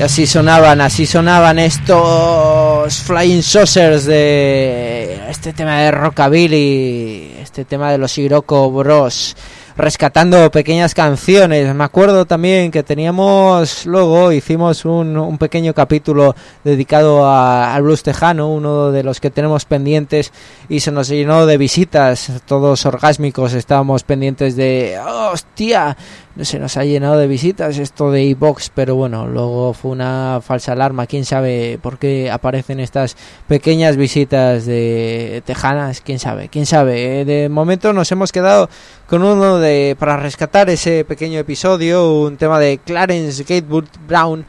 Así sonaban, así sonaban estos Flying Saucers de este tema de Rockabilly, este tema de los Iroko Bros, rescatando pequeñas canciones. Me acuerdo también que teníamos, luego hicimos un, un pequeño capítulo dedicado a- al blues tejano, uno de los que tenemos pendientes, y se nos llenó de visitas, todos orgásmicos, estábamos pendientes de, hostia, se nos ha llenado de visitas esto de iBox, pero bueno, luego fue una falsa alarma. Quién sabe por qué aparecen estas pequeñas visitas de tejanas, quién sabe, quién sabe. Eh, De momento nos hemos quedado con uno de para rescatar ese pequeño episodio, un tema de Clarence Gatewood Brown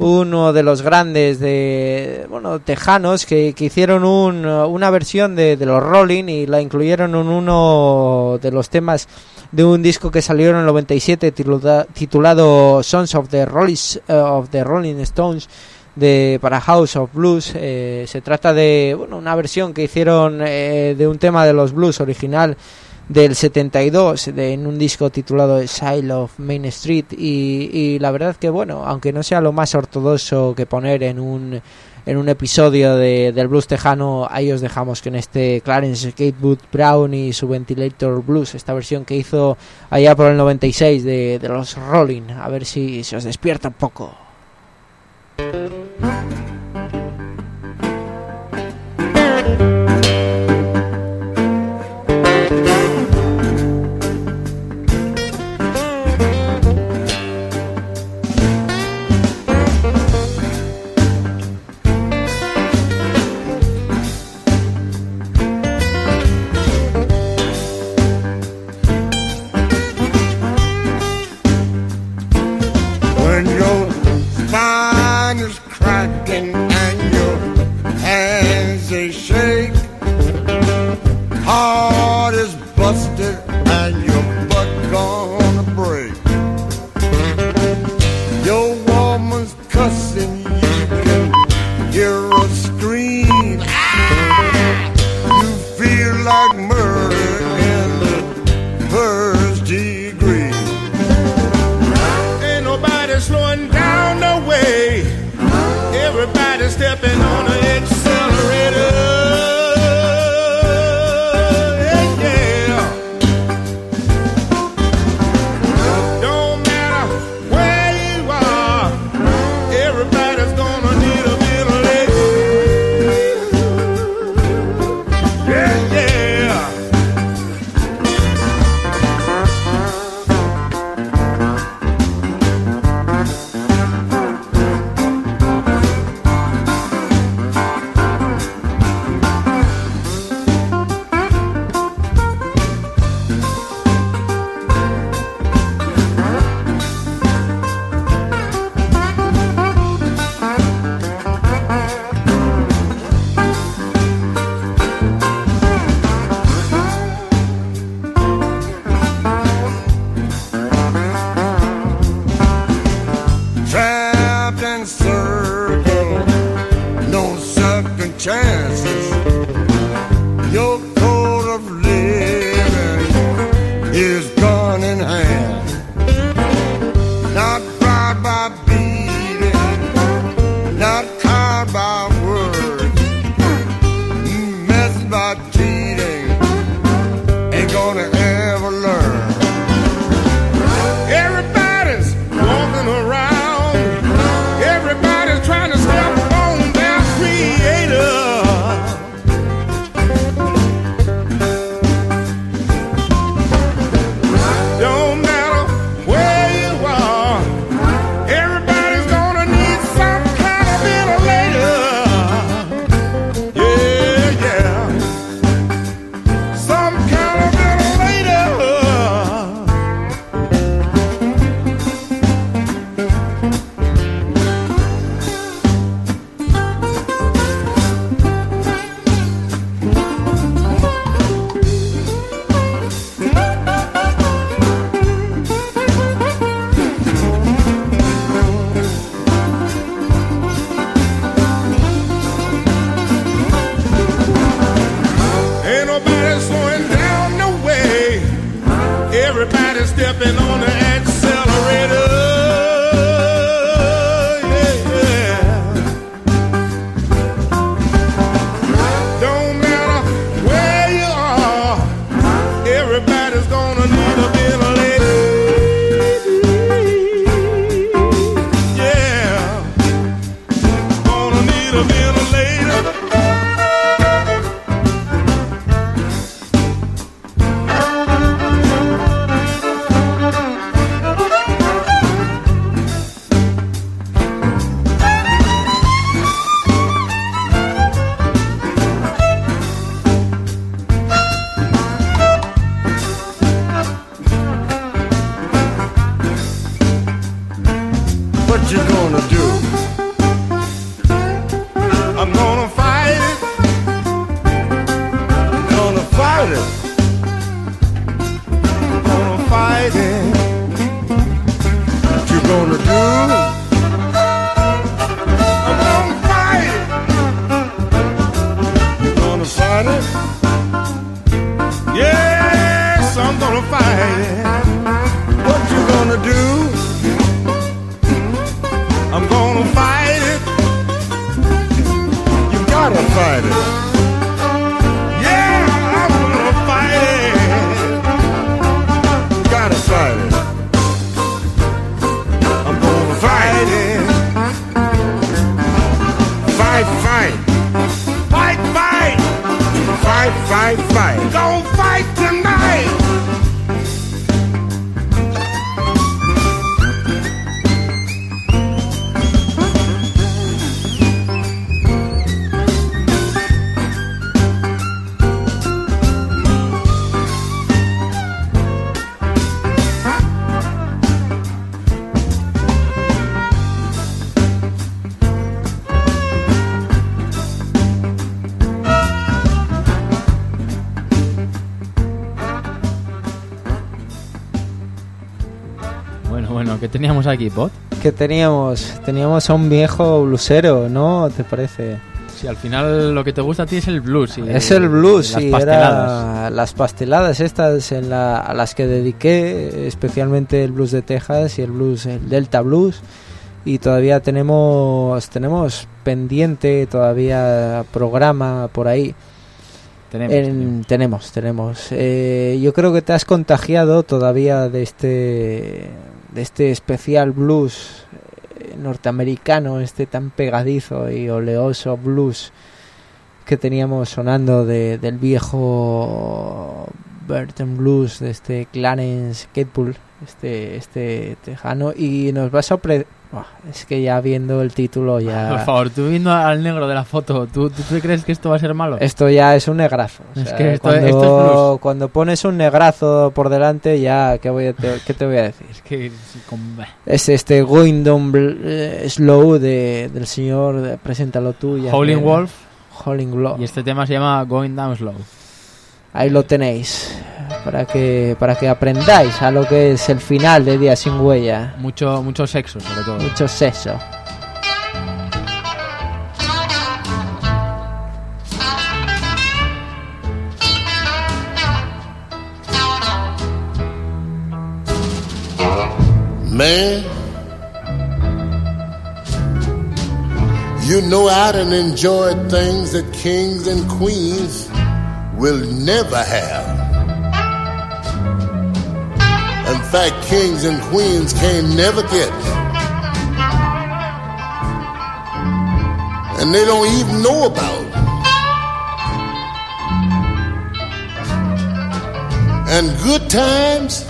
uno de los grandes de bueno tejanos que, que hicieron un, una versión de, de los Rolling y la incluyeron en uno de los temas de un disco que salió en el 97 titula- titulado Sons of the Rolling, of the Rolling Stones de para House of Blues. Eh, se trata de bueno una versión que hicieron eh, de un tema de los blues original del 72 de, en un disco titulado Sile of Main Street y, y la verdad que bueno aunque no sea lo más ortodoxo que poner en un en un episodio de, del blues tejano ahí os dejamos que en este Clarence Gatewood Brown y su Ventilator Blues esta versión que hizo allá por el 96 de, de los Rolling. A ver si se os despierta un poco Your code of living is teníamos aquí, Bot? Que teníamos, teníamos a un viejo blusero, ¿no? ¿Te parece? Si al final lo que te gusta a ti es el blues. y- Es el blues, y las pasteladas. era las pasteladas estas en la, a las que dediqué, especialmente el blues de Texas y el blues, el Delta Blues. Y todavía tenemos, tenemos pendiente todavía programa por ahí. Tenemos, En- tenemos, tenemos. Eh, yo creo que te has contagiado todavía de este, de este especial blues eh, norteamericano, este tan pegadizo y oleoso blues que teníamos sonando de, del viejo Burton Blues de este Clarence Catbull, este, este tejano, y nos va a. es que ya viendo el título ya. Por favor, tú viendo al negro de la foto, ¿tú, tú, tú crees que esto va a ser malo? Esto ya es un negrazo. o Es sea, que esto- cuando, esto es cuando pones un negrazo por delante, ya, ¿qué, voy a te, qué te voy a decir? Es que Es este Going Down eh, Slow de, del señor, de- preséntalo tú. ya Howling Wolf. Howling Wolf. Y este tema se llama Going Down Slow. Ahí lo tenéis. Para que, para que aprendáis a lo que es el final de Día Sin Huella. Mucho, mucho sexo, sobre todo. Mucho sexo. Man, you know I done enjoyed things that kings and queens will never have. In fact, kings and queens can never get. And they don't even know about. And good times.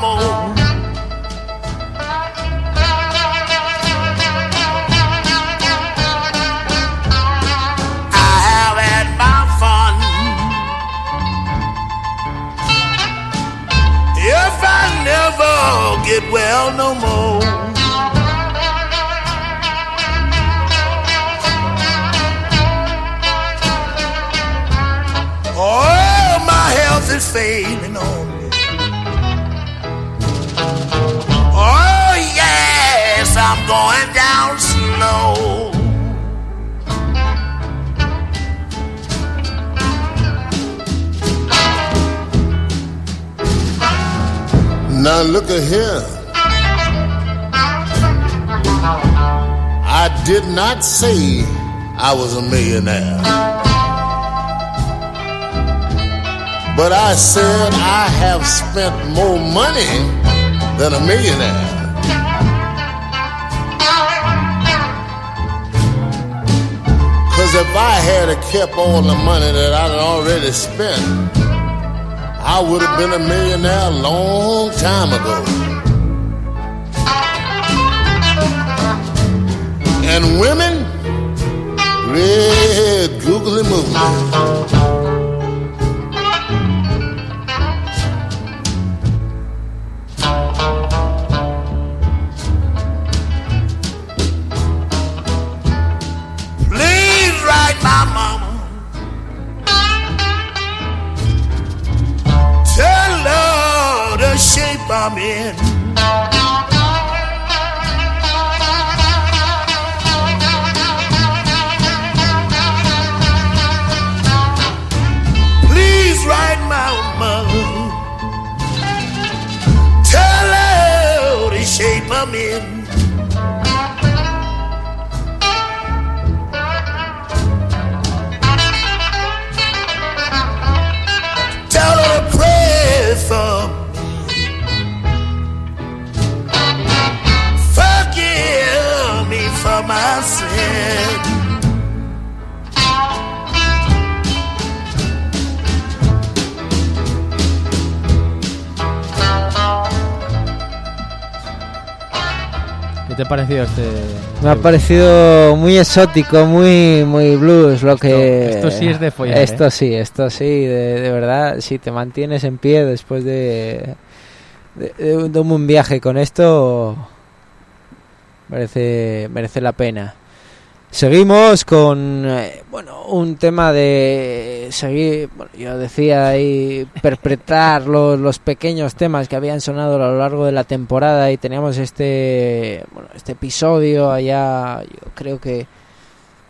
More. I have had my fun. If I never get well no more. Oh, my health is failing going down slow. Now look at here. I did not say I was a millionaire. But I said I have spent more money than a millionaire. If I had kept all the money that I'd already spent, I would have been a millionaire a long time ago. And women, red googly moogly. In. Tell her to pray for me. Forgive me for my sin. Te ha parecido este...? Me ha parecido muy exótico, muy muy blues lo que... esto sí es de follar, Esto ¿eh? sí, esto sí, de, de verdad, si te mantienes en pie después de, de, de un- viaje con esto, merece, merece la pena. Seguimos con, eh, bueno, un tema de seguir, bueno, yo decía ahí, perpetrar los, los pequeños temas que habían sonado a lo largo de la temporada y teníamos este, bueno, este episodio allá, yo creo que,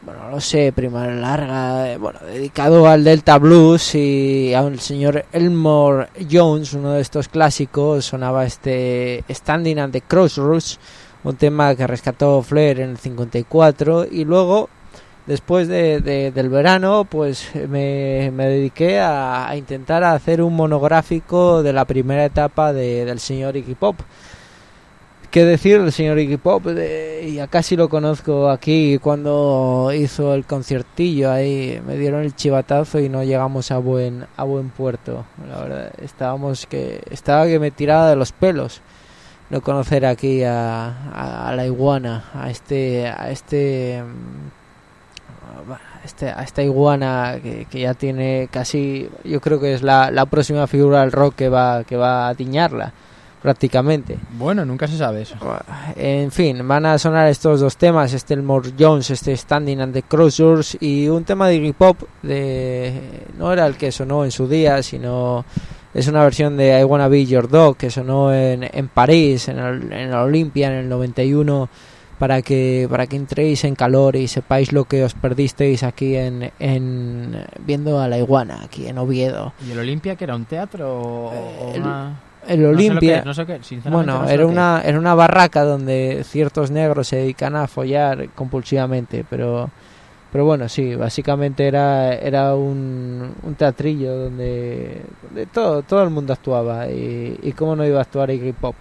bueno, no sé, primavera larga, eh, bueno, dedicado al Delta Blues y al señor Elmore Jones, uno de estos clásicos, sonaba este Standing at the Crossroads, un tema que rescató Flair en el 54 y luego después de, de- del verano pues me, me dediqué a, a intentar hacer un monográfico de la primera etapa de- del señor Iggy Pop. Qué decir del señor Iggy Pop ya casi lo conozco aquí cuando hizo el conciertillo ahí me dieron el chivatazo y no llegamos a buen a buen puerto. La verdad estábamos que estaba que me tiraba de los pelos no conocer aquí a, a- a la iguana, a este, a este, mm, a este, a esta iguana que, que ya tiene casi, yo creo que es la, la próxima figura del rock que va, que va a tiñarla, prácticamente. Bueno, nunca se sabe eso. En fin, van a sonar estos dos temas, este Elmore Jones, este Standing and the Crossroads y un tema de Iggy Pop de no era el que sonó en su día, sino es una versión de I Wanna Be Your Dog que sonó en, en París, en el, en la Olimpia en el 91 para que para que entréis en calor y sepáis lo que os perdisteis aquí en, en viendo a la iguana aquí en Oviedo. ¿Y el Olimpia que era un teatro o, o el- una...? El que Olimpia. no sé bueno, no sé era lo que una era una barraca donde ciertos negros se dedican a follar compulsivamente, pero pero bueno, sí, básicamente era era un, un teatrillo donde, donde todo todo el mundo actuaba y, y cómo no iba a actuar Iggy Pop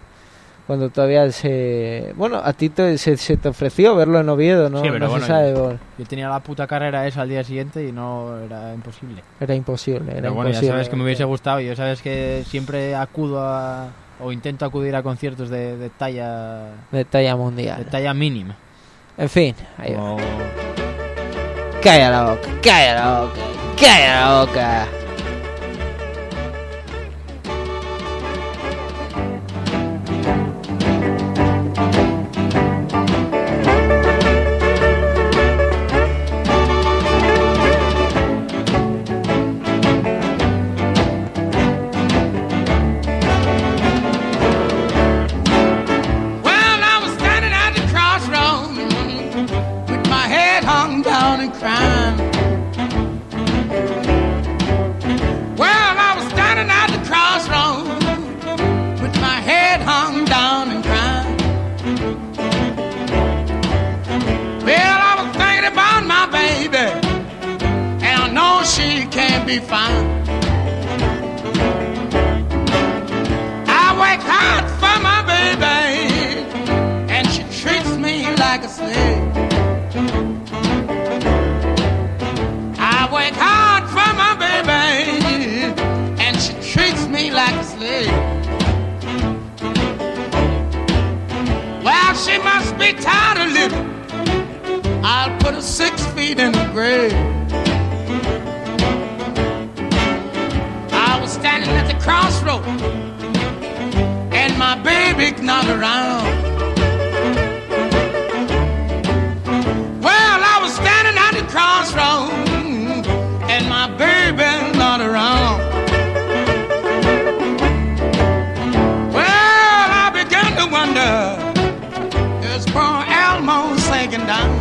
cuando todavía se bueno a ti te- se, se te ofreció verlo en Oviedo, no, Sí, pero no bueno, se sabe, yo, yo tenía la puta carrera esa al día siguiente y no era imposible. era imposible, era Pero bueno, ya sabes que me hubiese gustado y ya sabes que siempre acudo a, o intento acudir a conciertos de, de talla de talla mundial. de talla mínima. En fin, ahí va. Calla la boca, calla la boca, la. Be. I work hard for my baby, and she treats me like a slave. I work hard for my baby, and she treats me like a slave. Well, she must be tired of living. I'll put her six feet in the grave. Baby not around. Well, I was standing at the crossroad and my baby not around. Well, I began to wonder, is poor Elmo sinking down?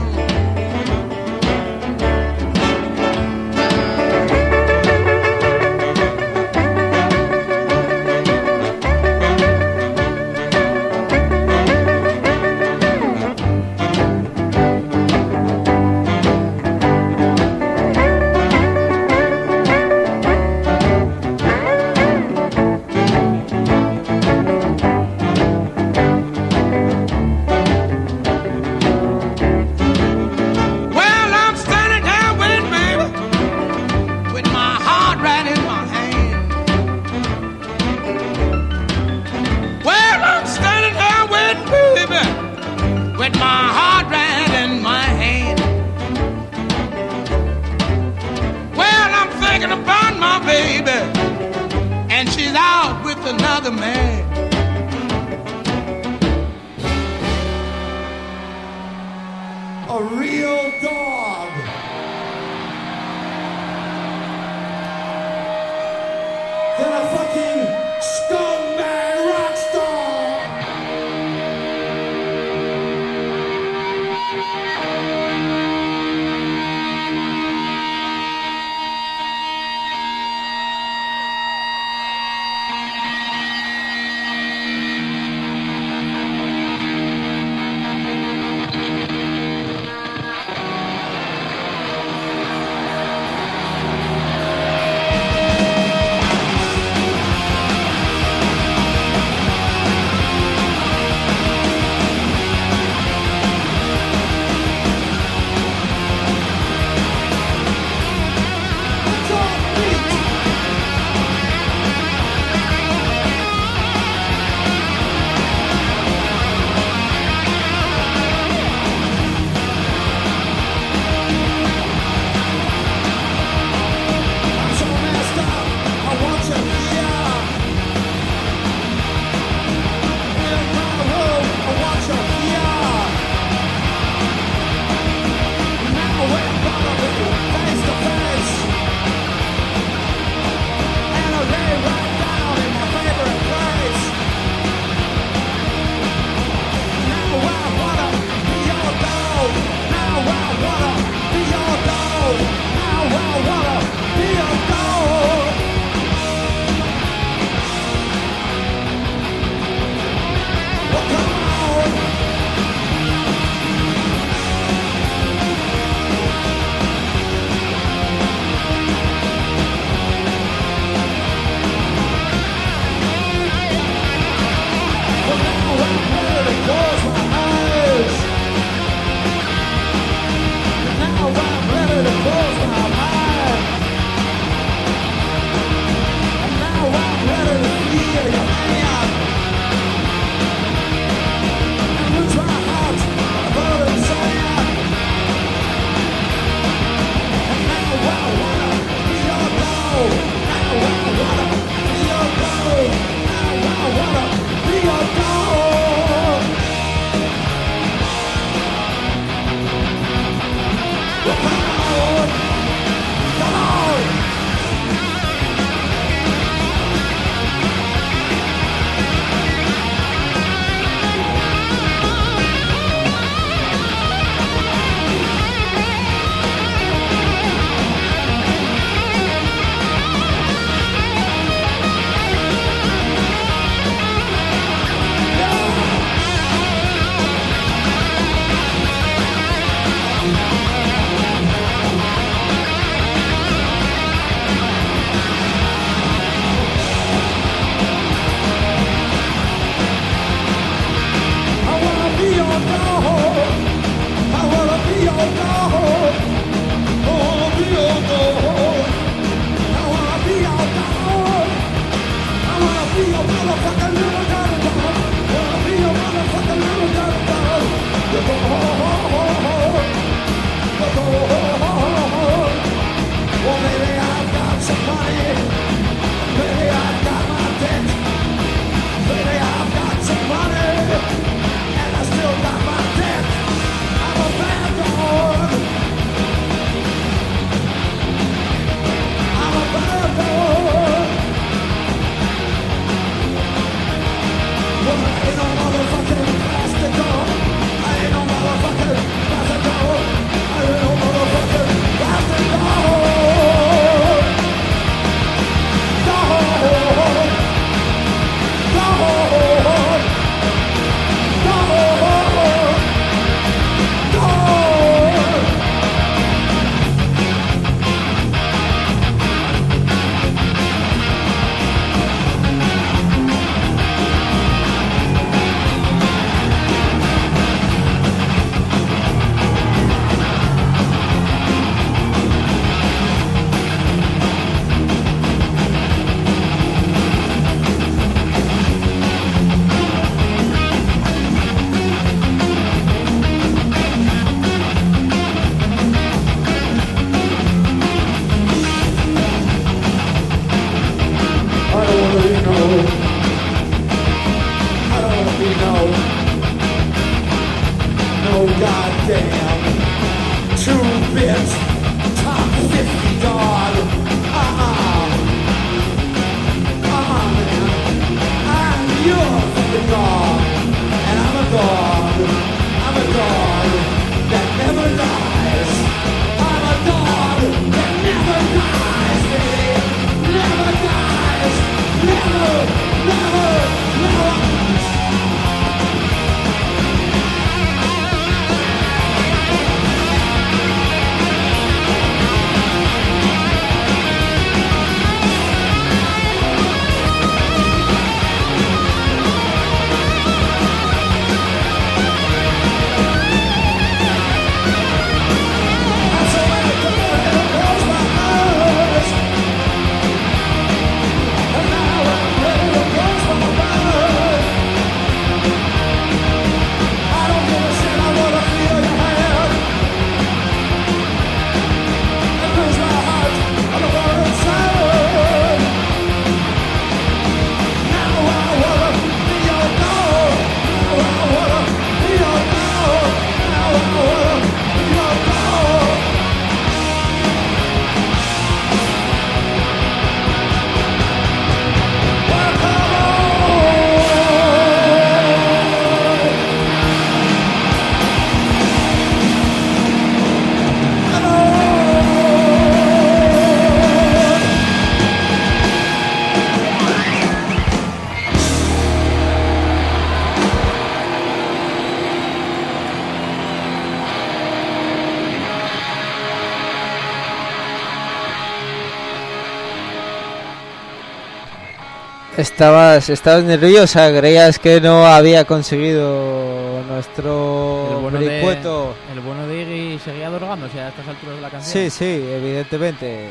Estabas, estabas nerviosa, creías que no había conseguido nuestro El bueno, de, vericueto. el bueno de Iggy seguía drogándose a estas alturas de la canción. Sí, sí, evidentemente.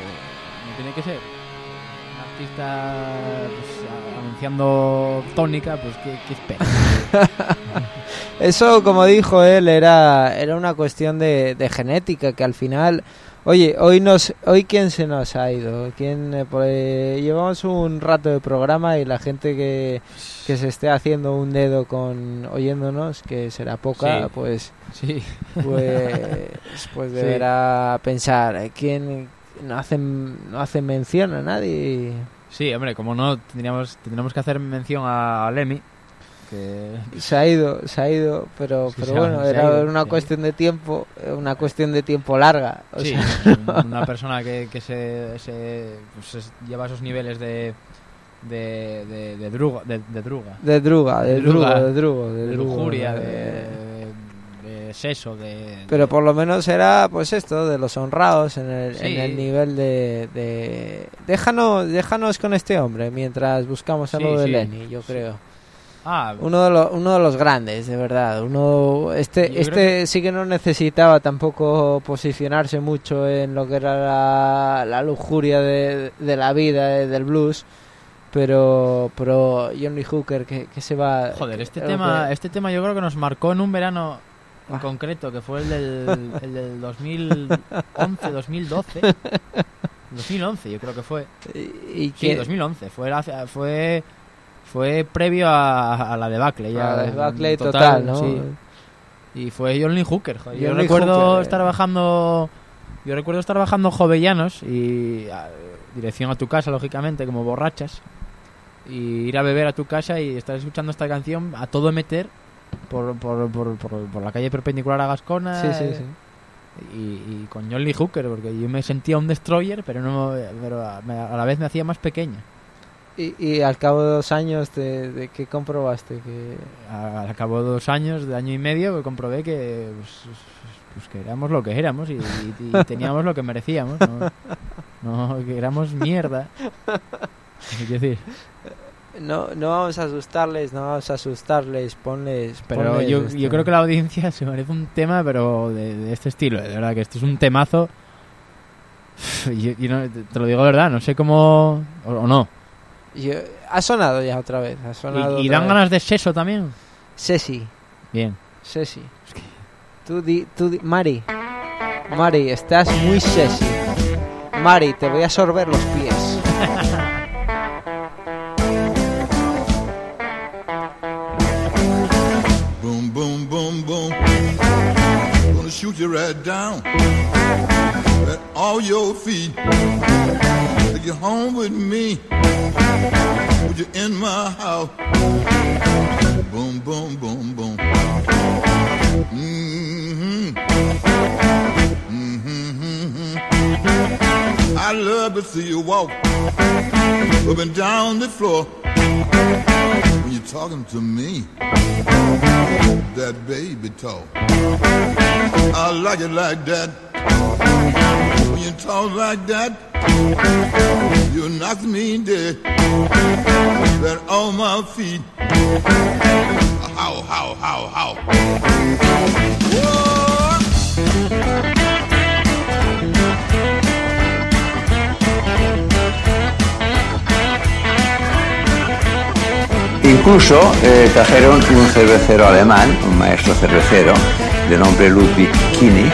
No tiene que ser. Un artista pues, anunciando tónica, pues qué, qué espera. Eso, como dijo él, era, era una cuestión de, de genética, que al final... Oye, hoy nos, hoy quién se nos ha ido, quién pues, llevamos un rato de programa y la gente que, que se esté haciendo un dedo con oyéndonos, que será poca, Sí. pues, Sí. pues, pues Sí. deberá pensar eh, quién no hace no hace mención a nadie. Sí, hombre, como no, tendríamos, tendríamos que hacer mención a, a Lemmy. Que, Se ha ido, se ha ido, pero, Sí, pero ha- bueno, era ido, una cuestión de tiempo, una cuestión de tiempo larga. o Sí, sea, una persona que, que se, se- pues es- lleva esos niveles de de, de, de druga, de, de druga. De druga, de drugo, de drugo, de de lujuria, de- de, de sexo, de... Pero por lo menos era pues esto, de los honrados en el, Sí. en el nivel de, de... Déjanos, déjanos con este hombre mientras buscamos Sí, algo de sí. Lenny, yo creo. Ah, Uno de, los, uno de los grandes, de verdad. Uno, este este sí que no necesitaba tampoco posicionarse mucho en lo que era la, la lujuria de, de la vida, de- del blues. Pero, pero Johnny Hooker, que, que se va... Joder, este tema, que- este tema yo creo que nos marcó en un verano en Ah. concreto, que fue el del, el del 2011, 2012. 2011 yo creo que fue. Y, y Sí, que- 2011. Fue, fue, fue previo a, a la debacle. Ya, A la debacle total, ¿no? sí. Y fue John Lee Hooker. joder. Yo Lee recuerdo Hooker, eh. estar bajando... Yo recuerdo estar bajando Jovellanos y a- dirección a tu casa, lógicamente, como borrachas. Y ir a beber a tu casa y estar escuchando esta canción a todo meter por, por, por, por, por la calle perpendicular a Gascona. Sí, sí, eh, sí. Y, y con John Lee Hooker, porque yo me sentía un destroyer, pero no pero a, a la vez me hacía más pequeña. Y, y al cabo de dos años, de, de ¿qué comprobaste? Que... Al cabo de dos años, de año y medio, pues, comprobé que, pues, pues que éramos lo que éramos y, y- y teníamos lo que merecíamos. No, No, que éramos mierda. Es decir, No, no vamos a asustarles, no vamos a asustarles, ponles... pero ponles yo, esto. yo creo que la audiencia se merece un tema, pero de, de este estilo. De verdad que esto es un temazo. Yo, yo no- te lo digo de verdad, no sé cómo. O, o no. Yo- ha sonado ya otra vez, ha sonado Y, y otra dan vez. ganas de seso también. Ceci, Bien. Ceci. Tú di, tú di, Mari, Mari, estás muy Ceci. Mari, te voy a sorber los pies. Boom, boom, boom, boom. Gonna shoot you right down at all your feet. Take you home with me. Put you in my house. Boom, boom, boom, boom. Mm-hmm. Mm-hmm. I love to see you walk up and down the floor when you're talking to me that baby talk. I like it like that. When you talk like that, you knock me dead. That on my feet. How, how, how, how. Incluso eh, trajeron un cervecero alemán, un maestro cervecero, de nombre Ludwig Kini,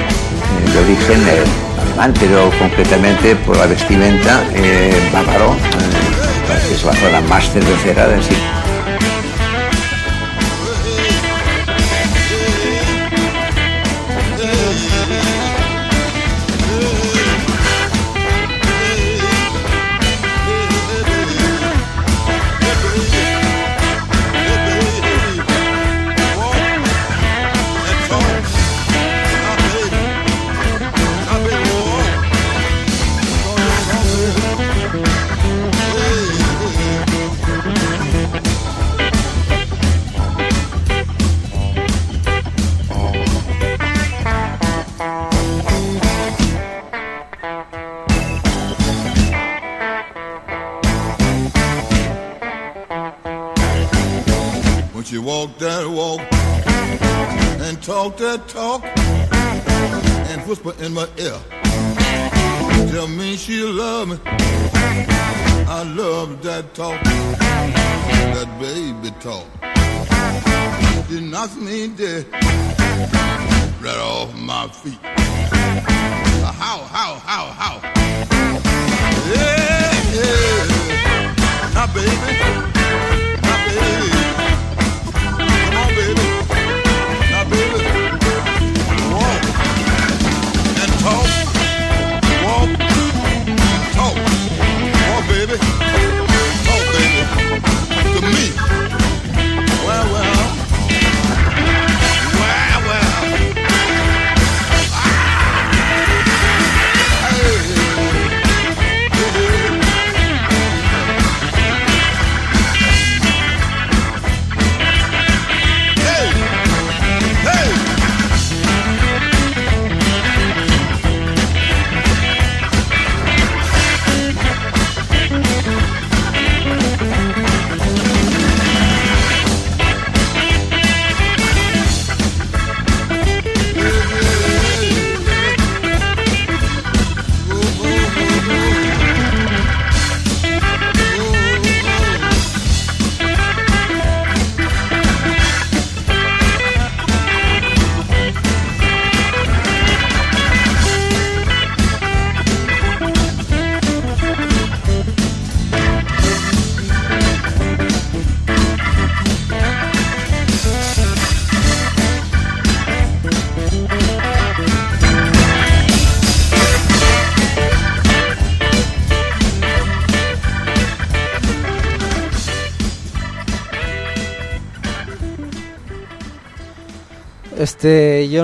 de origen eh, alemán, pero concretamente por la vestimenta eh, bávaro, eh, que es la zona más cervecera del sitio.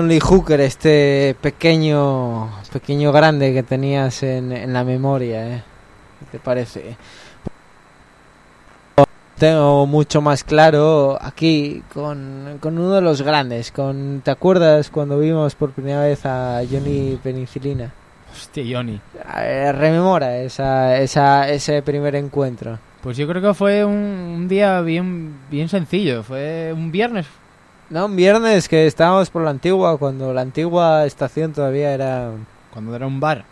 John Lee Hooker, este pequeño pequeño grande que tenías en, en la memoria, ¿eh? ¿Qué te parece? Tengo mucho más claro aquí con, con uno de los grandes. Con, ¿Te acuerdas cuando vimos por primera vez a Johnny Penicilina? Hostia, Johnny. Eh, rememora esa, esa, ese primer encuentro. Pues yo creo que fue un, un día bien, bien sencillo. Fue un viernes. No, un viernes que estábamos por la antigua, cuando la antigua estación todavía era... Cuando era un bar.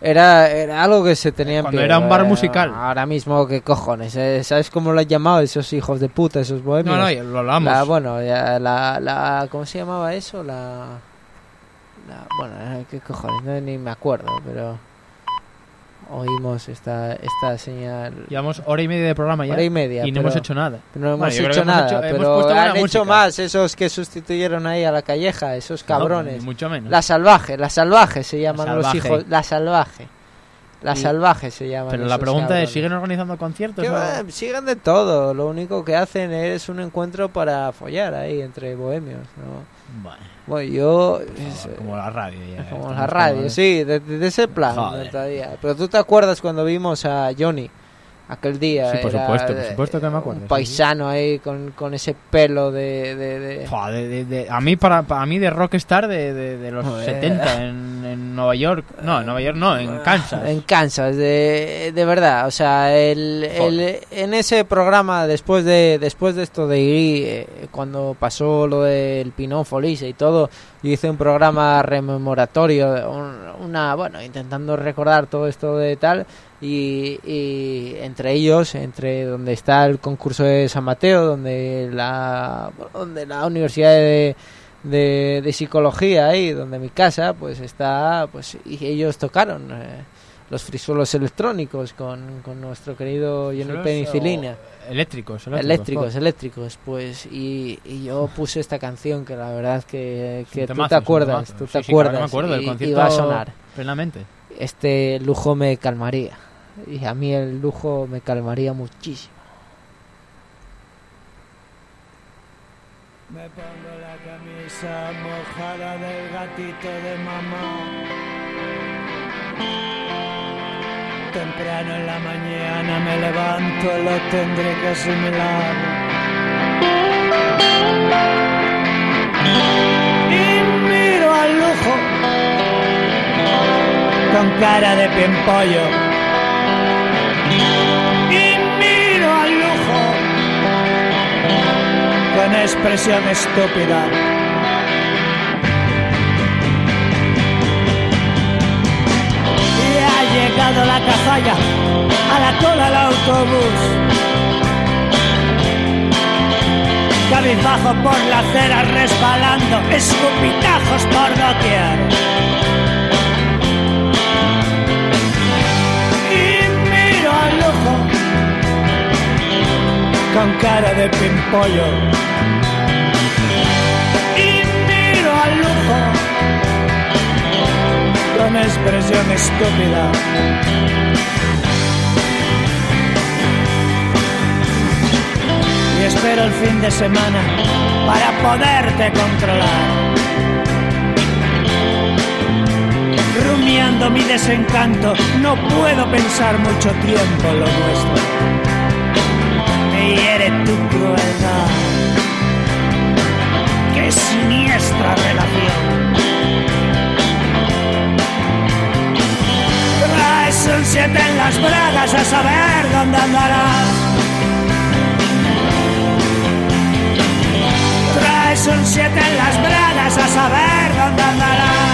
Era, era algo que se tenía en Cuando pie, era un bar eh, musical. Ahora mismo, ¿qué cojones? eh? ¿Sabes cómo lo han llamado esos hijos de puta, esos bohemios? No, no, ya lo hablamos. La- bueno, ya, la, la... ¿Cómo se llamaba eso? La... la- bueno, eh, ¿qué cojones? No, ni me acuerdo, pero... Oímos esta, esta señal... Llevamos hora y media de programa ya. Hora y media. Y no hemos hecho nada. no hemos hecho hemos nada. hecho- pero han hecho más esos que sustituyeron ahí a la calleja, esos cabrones. mucho menos. La salvaje, la salvaje se llaman los hijos. La salvaje. La salvaje se llaman. Pero la pregunta cabrones. es, ¿siguen organizando conciertos? Siguen de todo. Lo único que hacen es un encuentro para follar ahí entre bohemios. ¿no? Bueno, Bueno, yo. es- como la radio ya. como la radio, como- sí, de, de ese plan. Joder. todavía. Pero tú te acuerdas cuando vimos a Johnny aquel día. Sí, por Era supuesto, por supuesto que me acuerdo, Un paisano ahí con, con ese pelo de. de- de- de- a mí para, para mí de rockstar de, los Joder. 70 en, en Nueva York. No, en Nueva York no, en Kansas. En Kansas, de, de verdad. O sea, el, el- en ese programa, después de después de esto de ir, eh, cuando pasó lo del Pinón Felice y todo, yo hice un programa rememoratorio, un- una, bueno, intentando recordar todo esto de tal. Y, y entre ellos, entre donde está el concurso de San Mateo, donde la, donde la Universidad de, de, de psicología ahí, donde mi casa, pues está, pues y ellos tocaron eh, los frisuelos electrónicos con, con nuestro querido Johnny Penicilina. eléctricos, eléctricos, eléctricos, oh. eléctricos, pues y, y yo puse esta canción que la verdad que, Es un que tú temazo, te acuerdas, tú Sí, te sí, claro que acuerdas me acuerdo y- y, concierto va a sonar. Plenamente. Este lujo me calmaría y a mí el lujo me calmaría muchísimo. Me pongo la camisa mojada del gatito de mamá. Temprano en la mañana me levanto, lo tendré que asimilar. Y miro al lujo con cara de piempollo. Lujo expresión estúpida. Y ha llegado la cazalla a la cola del autobús. Cabizbajo por la acera resbalando, escupitajos por doquier. Con cara de pimpollo. Y miro al lujo con expresión estúpida. Y espero el fin de semana para poderte controlar. Rumiando mi desencanto, no puedo pensar mucho tiempo lo nuestro hiere tu crueldad. Qué siniestra relación. Traes un siete en las bragas a saber dónde andarás. Traes un siete en las bragas a saber dónde andarás.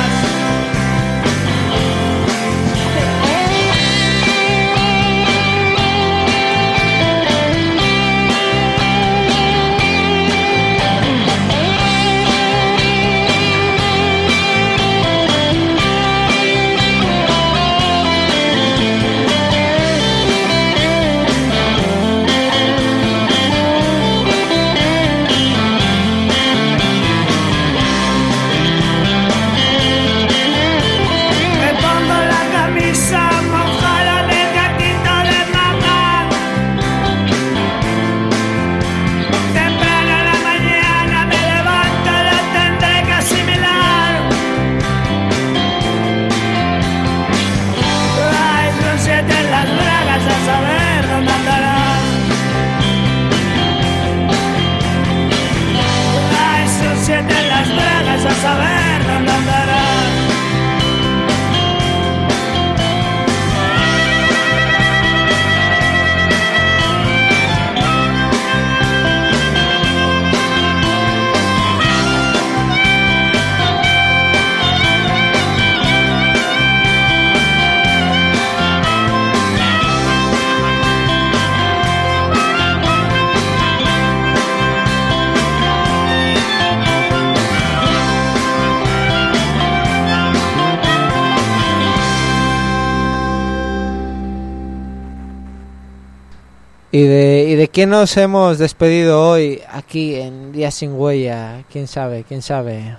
Quién nos hemos despedido hoy aquí en Día Sin Huella? ¿Quién sabe? ¿Quién sabe?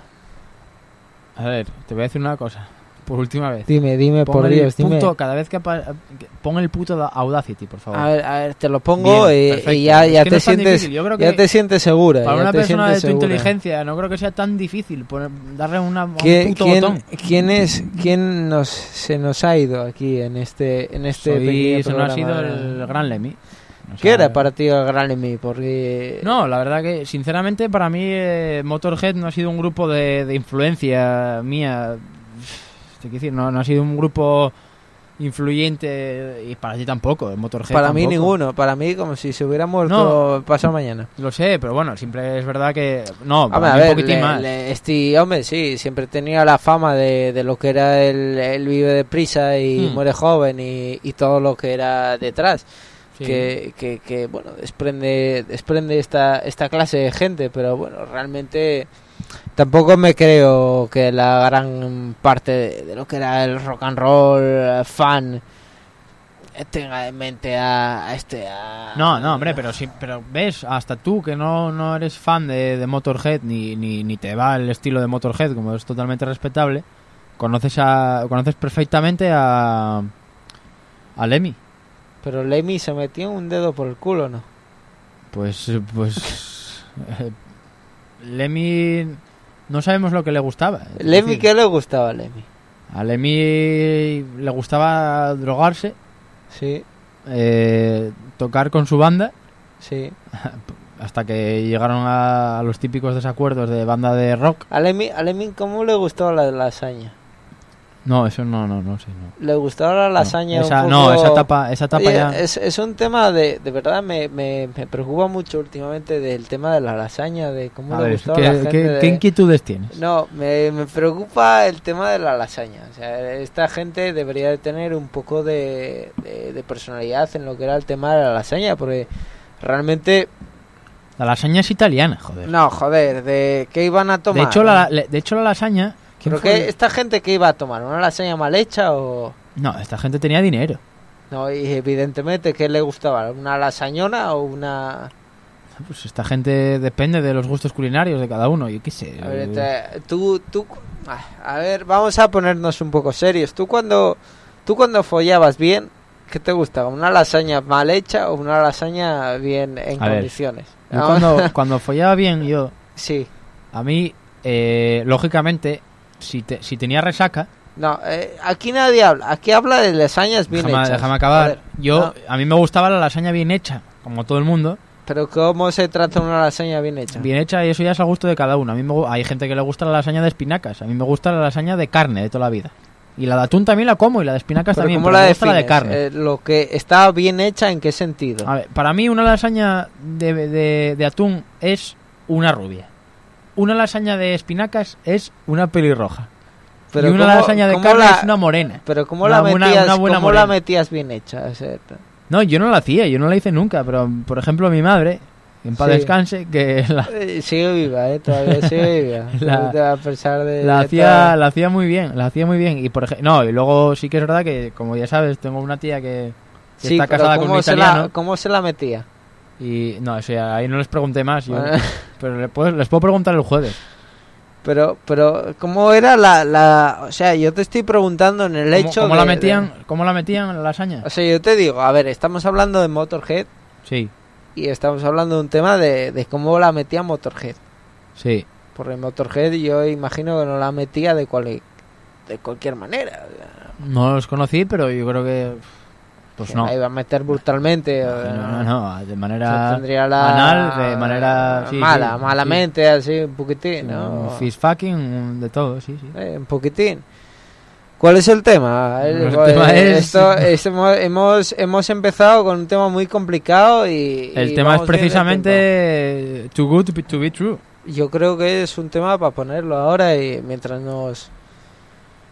A ver, te voy a decir una cosa. Por última vez. Dime, dime, Pon por el Dios, dime. cada vez que, pon el puto Audacity, por favor. A ver, a ver, te lo pongo Bien, y- ya, ya no te tan sientes difícil, yo creo ya te sientes segura. Para una persona de tu segura. inteligencia, no creo que sea tan difícil poner- darle una, a un ¿Quién, puto quién- botón. quién es quién nos se nos ha ido aquí en este en este Soy- se nos ha sido el gran Lemmy. O ¿Qué era para ti el Gran Lemmy? Porque No, la verdad que, sinceramente, para mí eh, Motorhead no ha sido un grupo de, de influencia mía. Te decir, no, no ha sido un grupo influyente y para ti tampoco, Motorhead para mí tampoco. ninguno, para mí como si se hubiera muerto No. pasado mañana. Lo sé, pero bueno, siempre es verdad que... No, Hombre, para a mí un ver, poquitín le- más. le- este hombre sí, siempre tenía la fama de, de lo que era el, el vive deprisa y Hmm. muere joven y, y todo lo que era detrás. Sí. Que, que, que, bueno, desprende, desprende esta, esta clase de gente, pero bueno, realmente tampoco me creo que la gran parte de, de lo que era el rock and roll eh, fan eh, tenga en mente a, a este... A, No, no, hombre, pero sí, pero ves, hasta tú que no, no eres fan de, de Motorhead ni, ni, ni te va el estilo de Motorhead, como es totalmente respetable, conoces a conoces perfectamente a a Lemmy. Pero Lemmy se metió un dedo por el culo, ¿no? Pues pues eh, Lemmy no sabemos lo que le gustaba. Lemmy, decir, ¿qué le gustaba a Lemmy? A Lemmy le gustaba drogarse, Sí, eh, tocar con su banda, sí. hasta que llegaron a, a los típicos desacuerdos de banda de rock. A Lemmy, a Lemmy, ¿cómo le gustaba la lasaña? No, eso no, no, no sé. No. Le gustaba la lasaña. esa- un no, esa tapa- esa tapa ya- Es, es un tema de, de verdad, me, me, me preocupa mucho últimamente del tema de la lasaña, de cómo A le ver, gustaba ¿qué, a la gente. qué- de- qué inquietudes tienes? No, me, me preocupa el tema de la lasaña. O sea, esta gente debería de tener un poco de, de, de personalidad en lo que era el tema de la lasaña, porque realmente... La lasaña es italiana, joder. No, joder, ¿de qué iban a tomar? de, hecho, la, de hecho, la lasaña... ¿quién ¿Pero fue qué, el- esta gente qué iba a tomar? ¿Una lasaña mal hecha o...? No, esta gente tenía dinero. No, y evidentemente, ¿qué le gustaba? ¿Una lasañona o una...? Pues esta gente depende de los gustos culinarios de cada uno, yo qué sé. A ver, te- tú, tú... ah, A ver, vamos a ponernos un poco serios. Tú cuando, tú cuando follabas bien, ¿qué te gustaba? ¿Una lasaña mal hecha o una lasaña bien en A ver, condiciones? yo cuando, cuando follaba bien, yo... Sí. A mí, eh, lógicamente, si, te- si tenía resaca... No, eh, aquí nadie habla. Aquí habla de lasañas bien déjame, hechas. déjame acabar. Joder, yo, no, A mí me gustaba la lasaña bien hecha, como todo el mundo. pero ¿cómo se trata una lasaña bien hecha? Bien hecha y eso ya es al gusto de cada uno. A mí me, hay gente que le gusta la lasaña de espinacas. A mí me gusta la lasaña de carne de toda la vida. Y la de atún también la como y la de espinacas Pero también. ¿cómo pero la me gusta la de carne. Eh, lo que está bien hecha, ¿en qué sentido? A ver, para mí una lasaña de, de- de atún es una rubia. Una lasaña de espinacas es una pelirroja. Pero y una ¿cómo- lasaña de carne la- es una morena. Pero ¿cómo Una la metías, una buena cómo la metías bien hecha? No, yo no la hacía, yo no la hice nunca. Pero, por ejemplo, mi madre, en paz Sí. descanse, que la, Eh, sigue viva, eh, todavía sigue viva. La- a pesar de la hacía, la hacía muy bien, la hacía muy bien. Y por ej- no, y luego sí que es verdad que, como ya sabes, tengo una tía que, que Sí, está casada con ¿cómo un italiano. la, ¿Cómo se la metía? Y no, o sea, ahí no les pregunté más. yo- Bueno. pero le puedo- les puedo preguntar el jueves. Pero, pero, ¿cómo era la, la... O sea, yo te estoy preguntando en el ¿Cómo, hecho cómo de- la de- metían, ¿Cómo la metían en la lasaña? O sea, yo te digo, a ver, estamos hablando de Motorhead Sí, y estamos hablando de un tema de, de cómo la metía Motorhead. sí. Porque Motorhead yo imagino que no la metía de, cual, de cualquier manera. No los conocí, pero yo creo que. Pues no. la iba a meter brutalmente. No, no, no, de manera la anal, de manera sí, mala, sí, malamente, así un poquitín. ¿no? Un Fish fucking, de todo, sí, sí. Eh, un poquitín. ¿Cuál es el tema? El, El pues, tema es- esto, es- hemos, hemos, hemos empezado con un tema muy complicado y... El y tema es precisamente Too Good to be, to be True. Yo creo que es un tema para ponerlo ahora y mientras nos...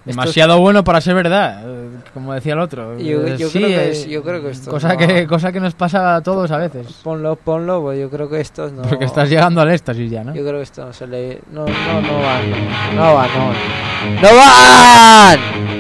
Es- Demasiado bueno para ser verdad, eh, como decía el otro. Yo- Eh, yo sí, creo que eh, es- yo creo que esto cosa no- que cosa que nos pasa a todos a veces. Ponlo, ponlo, pues yo creo que esto no... Porque estás llegando al éxtasis ya, ¿no? Yo creo que esto no se le... No, no, no van. No, no van, no van. ¡No van!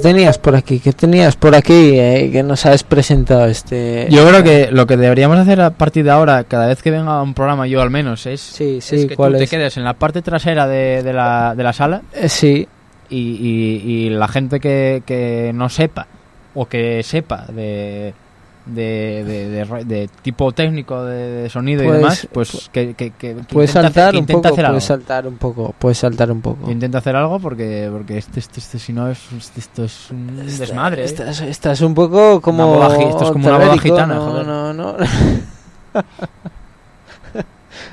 Tenías por aquí? ¿Qué tenías por aquí eh, que nos has presentado este? Yo creo que lo que deberíamos hacer a partir de ahora, cada vez que venga un programa, yo al menos, es, sí, es que ¿cuál tú te es? quedes en la parte trasera de, de la, de la sala. Eh, sí. Y, y- y la gente que, que no sepa, o que sepa de, de, de, de de tipo técnico de, sonido y Pues- demás, pues que, que, que, que Puedes hacer- saltar que un poco, hacer puedes saltar un poco, puedes saltar un poco. Que intente hacer algo porque, porque este, este, este, si no es esto es un desmadre. ¿eh? Estás, estás un poco como Una boda esto es como una boda gitana, no, joder. no, no.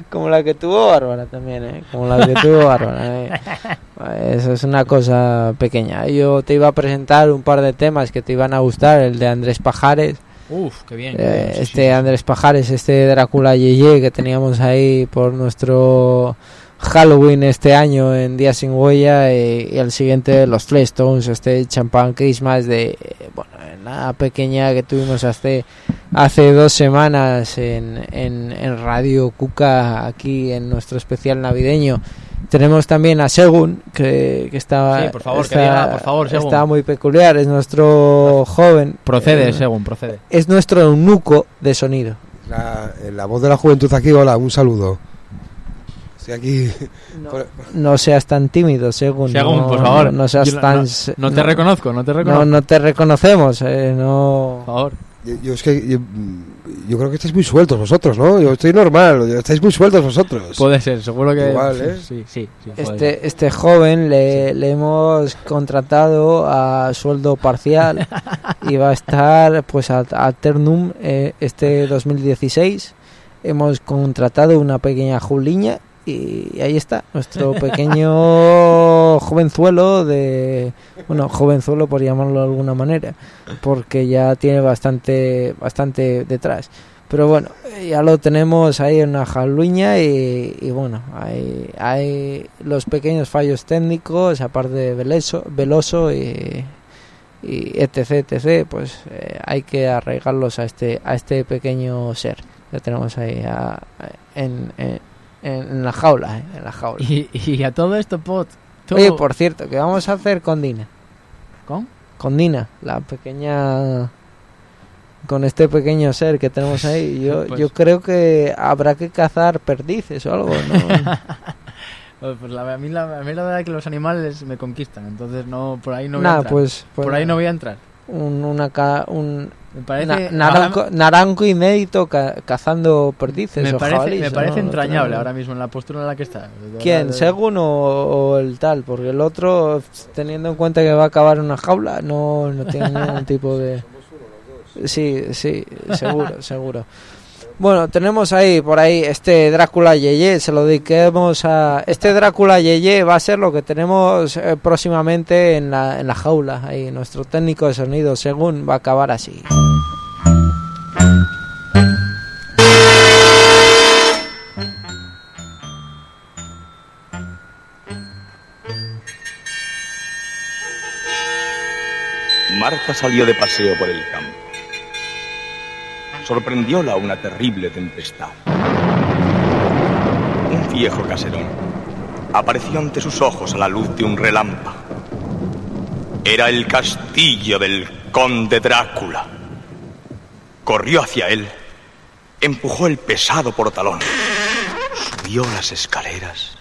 como la que tuvo Bárbara también, ¿eh? Como la que tuvo Bárbara. ¿eh? Eso es una cosa pequeña. Yo te iba a presentar un par de temas que te iban a gustar, el de Andrés Pajares. Uf, qué bien. Eh, Sí, sí, este Andrés Pajares, este Drácula Yeye que teníamos ahí por nuestro Halloween este año en Día Sin Huella y, y el siguiente los Flintstones, este Champagne Christmas de eh, bueno, la pequeña que tuvimos hace hace dos semanas en, en, en Radio Cuca aquí en nuestro especial navideño. Tenemos también a Segun, que, que está, Sí, por favor, que está, diga, por favor, Segun. está muy peculiar, es nuestro joven. Procede, eh, según, procede. es nuestro eunuco de sonido. La, la voz de la juventud aquí, hola, un saludo. Estoy aquí. por- No seas tan tímido, según. Según, no, por favor. No, no seas Yo tan. no- no te reconozco, no te reconozco. No, no te reconocemos, eh, no. Por favor. Yo, yo es que yo, yo creo que estáis muy sueltos vosotros, ¿no? Yo estoy normal, estáis muy sueltos vosotros. Puede ser, seguro que. Igual, ¿eh? Sí, sí. Este, este joven le, le hemos contratado a sueldo parcial y va a estar pues a, a Ternum eh, este 2016. Hemos contratado una pequeña juliña y ahí está nuestro pequeño jovenzuelo de bueno jovenzuelo por llamarlo de alguna manera porque ya tiene bastante bastante detrás. Pero bueno ya lo tenemos ahí en una jaluña y, y bueno hay, hay los pequeños fallos técnicos aparte de veloso, veloso y, y etc etc pues eh, hay que arraigarlos a este a este pequeño ser que tenemos ahí a- en, en, en la jaula eh, en la jaula Y, y a todo esto, Pot. tú- Oye, por cierto, ¿qué vamos a hacer con Dina? ¿Con? Con Dina, la pequeña... Con este pequeño ser que tenemos ahí. Yo, Pues- yo creo que habrá que cazar perdices o algo, ¿no? Pues pues la, a, mí la, a mí la verdad es que los animales me conquistan, entonces no por ahí no voy Nah, a entrar. pues- pues por ahí no voy a entrar. Un, una ca- un Me parece- na- naranjo, ahora- naranjo inédito ca- cazando perdices Me o parece, jabalíes, me parece No entrañable ahora mismo en la postura en la que está. ¿Quién? verdad, ¿Según o, o el tal? Porque el otro, teniendo en cuenta que va a acabar en una jaula, no, no tiene ningún tipo de... Sí, sí, seguro, seguro. Bueno, tenemos ahí, por ahí, este Drácula Yeye, se lo dediquemos a... Este Drácula Yeye va a ser lo que tenemos eh, próximamente en la, en la jaula, ahí, nuestro técnico de sonido, según va a acabar así. Marta salió de paseo por el campo. Sorprendióla una terrible tempestad. Un viejo caserón apareció ante sus ojos a la luz de un relámpago. Era el castillo del conde Drácula. Corrió hacia él, empujó el pesado portalón, subió las escaleras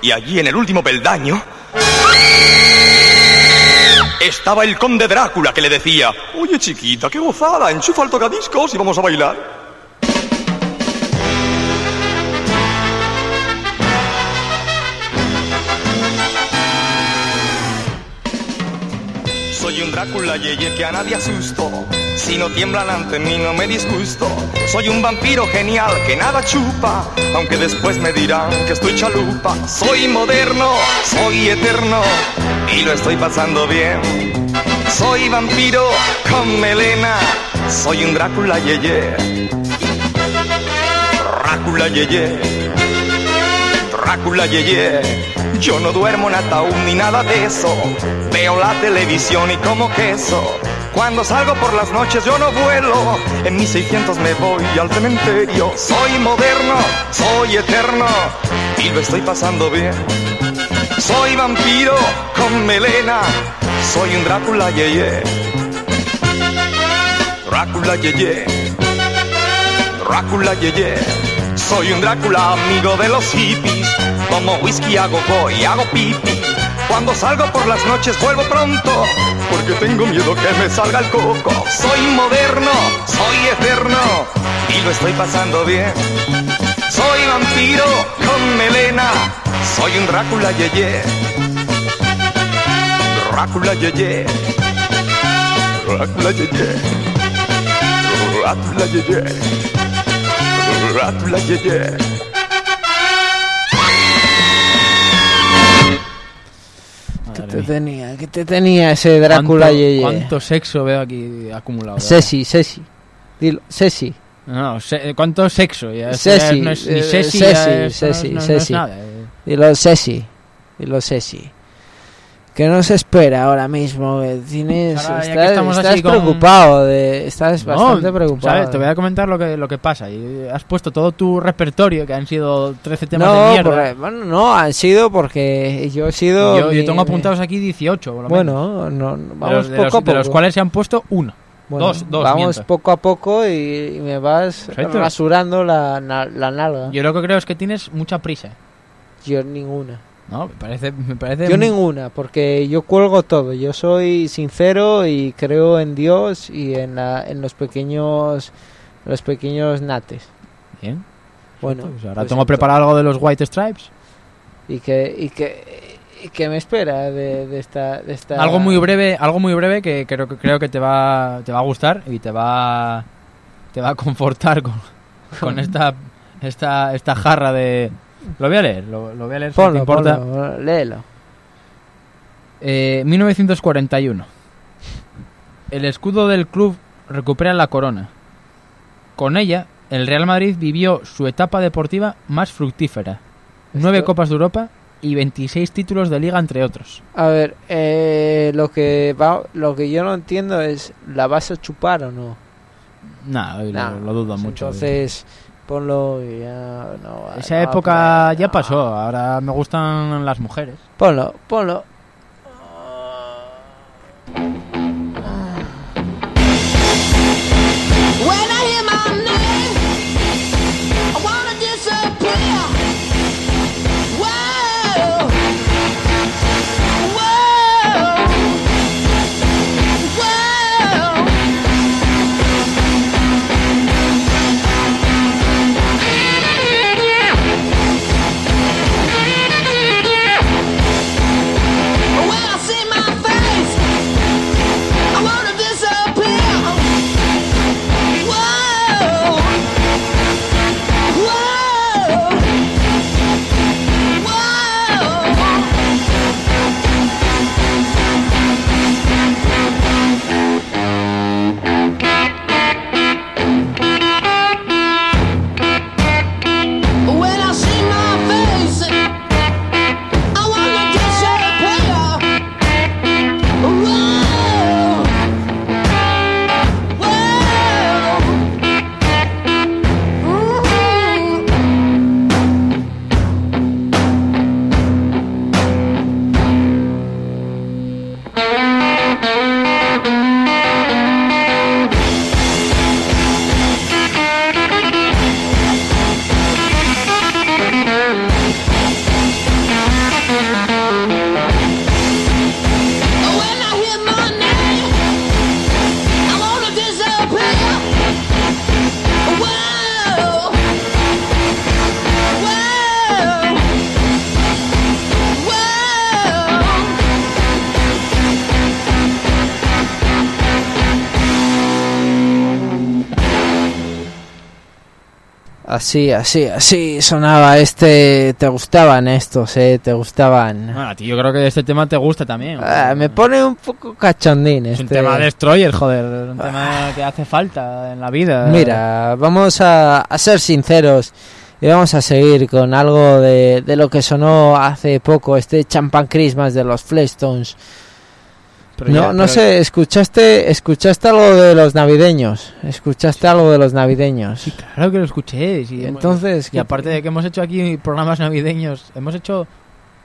y allí en el último peldaño estaba el conde Drácula que le decía, oye chiquita, qué gozada, enchufa el tocadiscos y vamos a bailar. Soy un Drácula yeye que a nadie asusto. Si no tiemblan ante mí no me disgusto. Soy un vampiro genial que nada chupa, aunque después me dirán que estoy chalupa. Soy moderno, soy eterno y lo estoy pasando bien. Soy vampiro con melena, soy un Drácula yeye. Drácula yeye. Drácula yeye. Yo no duermo en ataúd ni nada de eso. Veo la televisión y como queso. Cuando salgo por las noches yo no vuelo, en mis 600 me voy al cementerio. Soy moderno, soy eterno y lo estoy pasando bien. Soy vampiro con melena, soy un Drácula yeye. Drácula yeye. Drácula yeye. Soy un Drácula amigo de los hippies. Como whisky hago voy, hago pipi. Cuando salgo por las noches vuelvo pronto, porque tengo miedo que me salga el coco. Soy moderno, soy eterno y lo estoy pasando bien. Soy vampiro con melena, soy un Drácula yeye. Drácula yeye. Drácula yeye. Drácula yeye. Drácula yeye. ¿Qué te tenía? ¿Qué te tenía ese Drácula ¿Cuánto, Yeye? cuánto sexo veo aquí acumulado? Sesi, Sesi. Dilo, Sesi. No, se- ¿cuánto sexo? Ya, Sesi. ya no es ni sesi, Sesi, ya no Sesi, no- no es Sesi. nada. Dilo, Sesi. Dilo, Sesi. Que no se espera ahora mismo. Tienes, Ahora, estás estás así con- preocupado. De, estás bastante No, preocupado. ¿sabes? Te voy a comentar lo que, lo que pasa. Y has puesto todo tu repertorio, que han sido 13 temas no, de mierda. porque- bueno, no, han sido porque yo he sido. yo, yo mi- tengo apuntados aquí 18, por lo menos. Bueno, no, no, De vamos de poco los, a de los poco. cuales se han puesto uno. Bueno, dos, dos. Vamos miento. poco a poco y, y me vas Perfecto. rasurando la, na- la nalga. Yo lo que creo es que tienes mucha prisa. Yo ninguna. No, me parece. Me parece Yo ninguna, porque yo cuelgo todo. Yo soy sincero y creo en Dios y en, la- en los pequeños los pequeños nates. Bien. Bueno, Pues ahora pues tengo preparado algo de los White Stripes. y que y que y que me espera de, de esta de esta Algo muy breve, algo muy breve que creo que creo que te va te va a gustar y te va te va a confortar con, con esta esta esta jarra de lo voy a leer, lo, lo voy a leer si no te Ponlo, importa. ponlo, léelo. Eh, 1941. El escudo del club recupera la corona. Con ella, el Real Madrid vivió su etapa deportiva más fructífera. Nueve Esto- Copas de Europa y 26 títulos de liga, entre otros. A ver, eh, lo que va, lo que yo no entiendo es la vas a chupar o no. Nah, lo- Nah, lo, dudo pues mucho. Entonces ponlo y ya no. Esa no va a época poner- ya pasó, ahora me gustan las mujeres. Ponlo, ponlo. Así, así, así sonaba este. Te gustaban estos, eh, te gustaban. Bueno, a ti yo creo que este tema te gusta también. Ah, me pone un poco cachondín es este. un tema destroyer, joder. Un tema que hace falta en la vida. Mira, vamos a, a ser sinceros y vamos a seguir con algo de, de lo que sonó hace poco, este Champagne Christmas de los Flintstones. No, no sé, escuchaste, escuchaste algo de los navideños, escuchaste algo de los navideños. Claro que lo escuché. sí, Entonces, y ¿qué- aparte de que hemos hecho aquí programas navideños, hemos hecho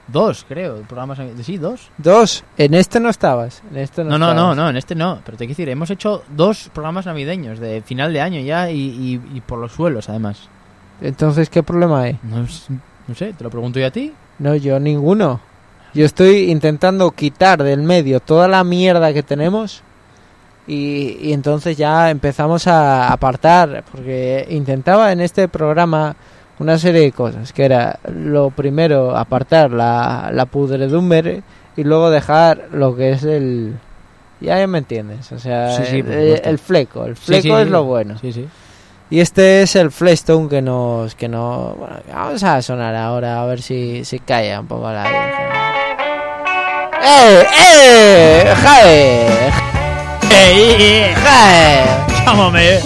dos, creo, programas navideños. Sí, dos. Dos, en este no estabas, en este no, No, no, no, en este no. Pero te quiero decir, hemos hecho dos programas navideños de final de año ya y, y- y por los suelos, además. Entonces, ¿qué problema hay? No, no sé, te lo pregunto yo a ti. No, yo ninguno. Yo estoy intentando quitar del medio toda la mierda que tenemos y, y entonces ya empezamos a apartar, porque intentaba en este programa una serie de cosas, que era lo primero apartar la, la pudredumbre y luego dejar lo que es el... Ya, ya me entiendes, o sea, Sí, sí, por el, fleco, el fleco sí, es lo bueno. Sí, sí. Y este es el Flestone que nos que no bueno, vamos a sonar ahora a ver si si calla un poco la. ¡Eh! ¡Eh! ¡Jae! ¡Eh! ¡Jae! ¡Llámame!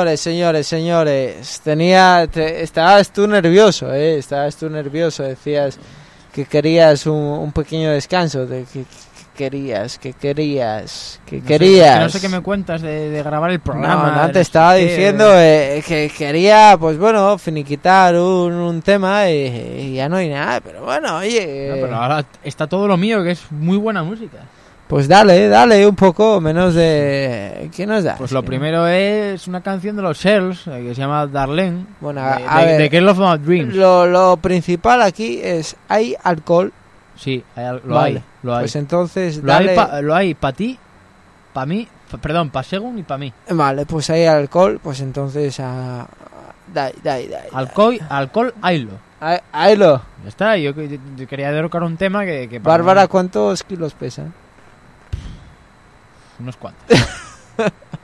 Señores, señores, señores, tenía, te- estabas tú nervioso, eh, estabas tú nervioso, decías que querías un, un pequeño descanso, de que, que querías, que querías, que No sé- querías. que no sé qué me cuentas de, de grabar el programa. No, no, te estaba diciendo eh, que quería, pues bueno, finiquitar un, un tema y, y ya no hay nada, pero bueno, oye, No, pero ahora está todo lo mío, que es muy buena música. Pues dale, dale un poco menos de... ¿Qué nos das? Pues lo primero es una canción de los Shells eh, que se llama Darlene. Bueno, de, a de, ver, de of My Dreams. Lo, lo principal aquí es, hay alcohol. Sí, hay lo Vale, hay. Lo hay. Pues entonces, dale- pa- lo hay para ti, para mí, pa- perdón, para Según y para mí. Vale, pues hay alcohol, pues entonces a... Dai, dai, dai. Alcohol, alcohol, haylo. Ay- Haylo. Ya está, yo, que- yo quería derrocar un tema que... que Bárbara, mí- ¿cuántos kilos pesa? Unos cuantos.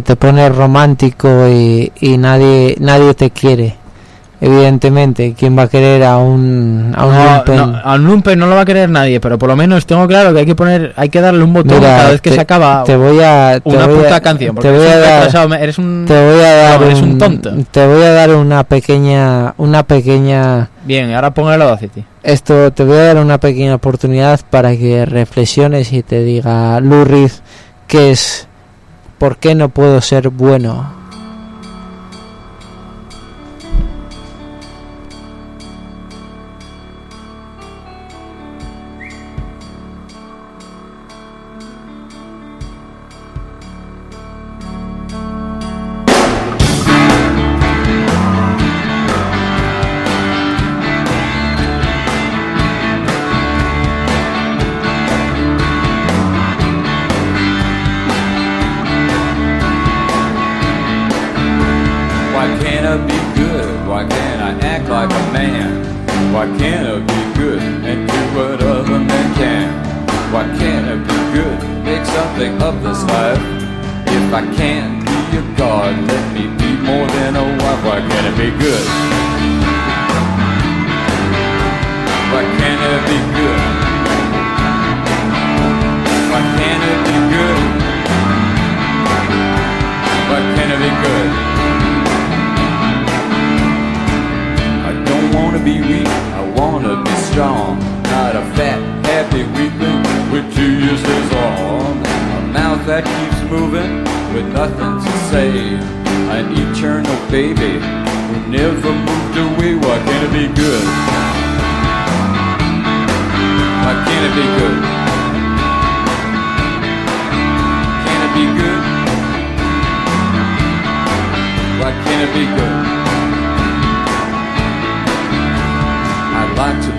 que te pones romántico y, y nadie nadie te quiere. Evidentemente, ¿quién va a querer a un a un No, lumpen? no, a un lumpen no lo va a querer nadie, pero por lo menos tengo claro que hay que poner, hay que darle un botón Mira, cada vez que te- se acaba te voy a- te una voy a- puta canción. Porque te voy a un dar- eres un, te voy a dar no, eres un un- tonto. te voy a dar una pequeña una pequeña Bien, ahora pongo el Audacity. esto te voy a dar una pequeña oportunidad para que reflexiones y te diga Lurriz que es ¿por qué no puedo ser bueno?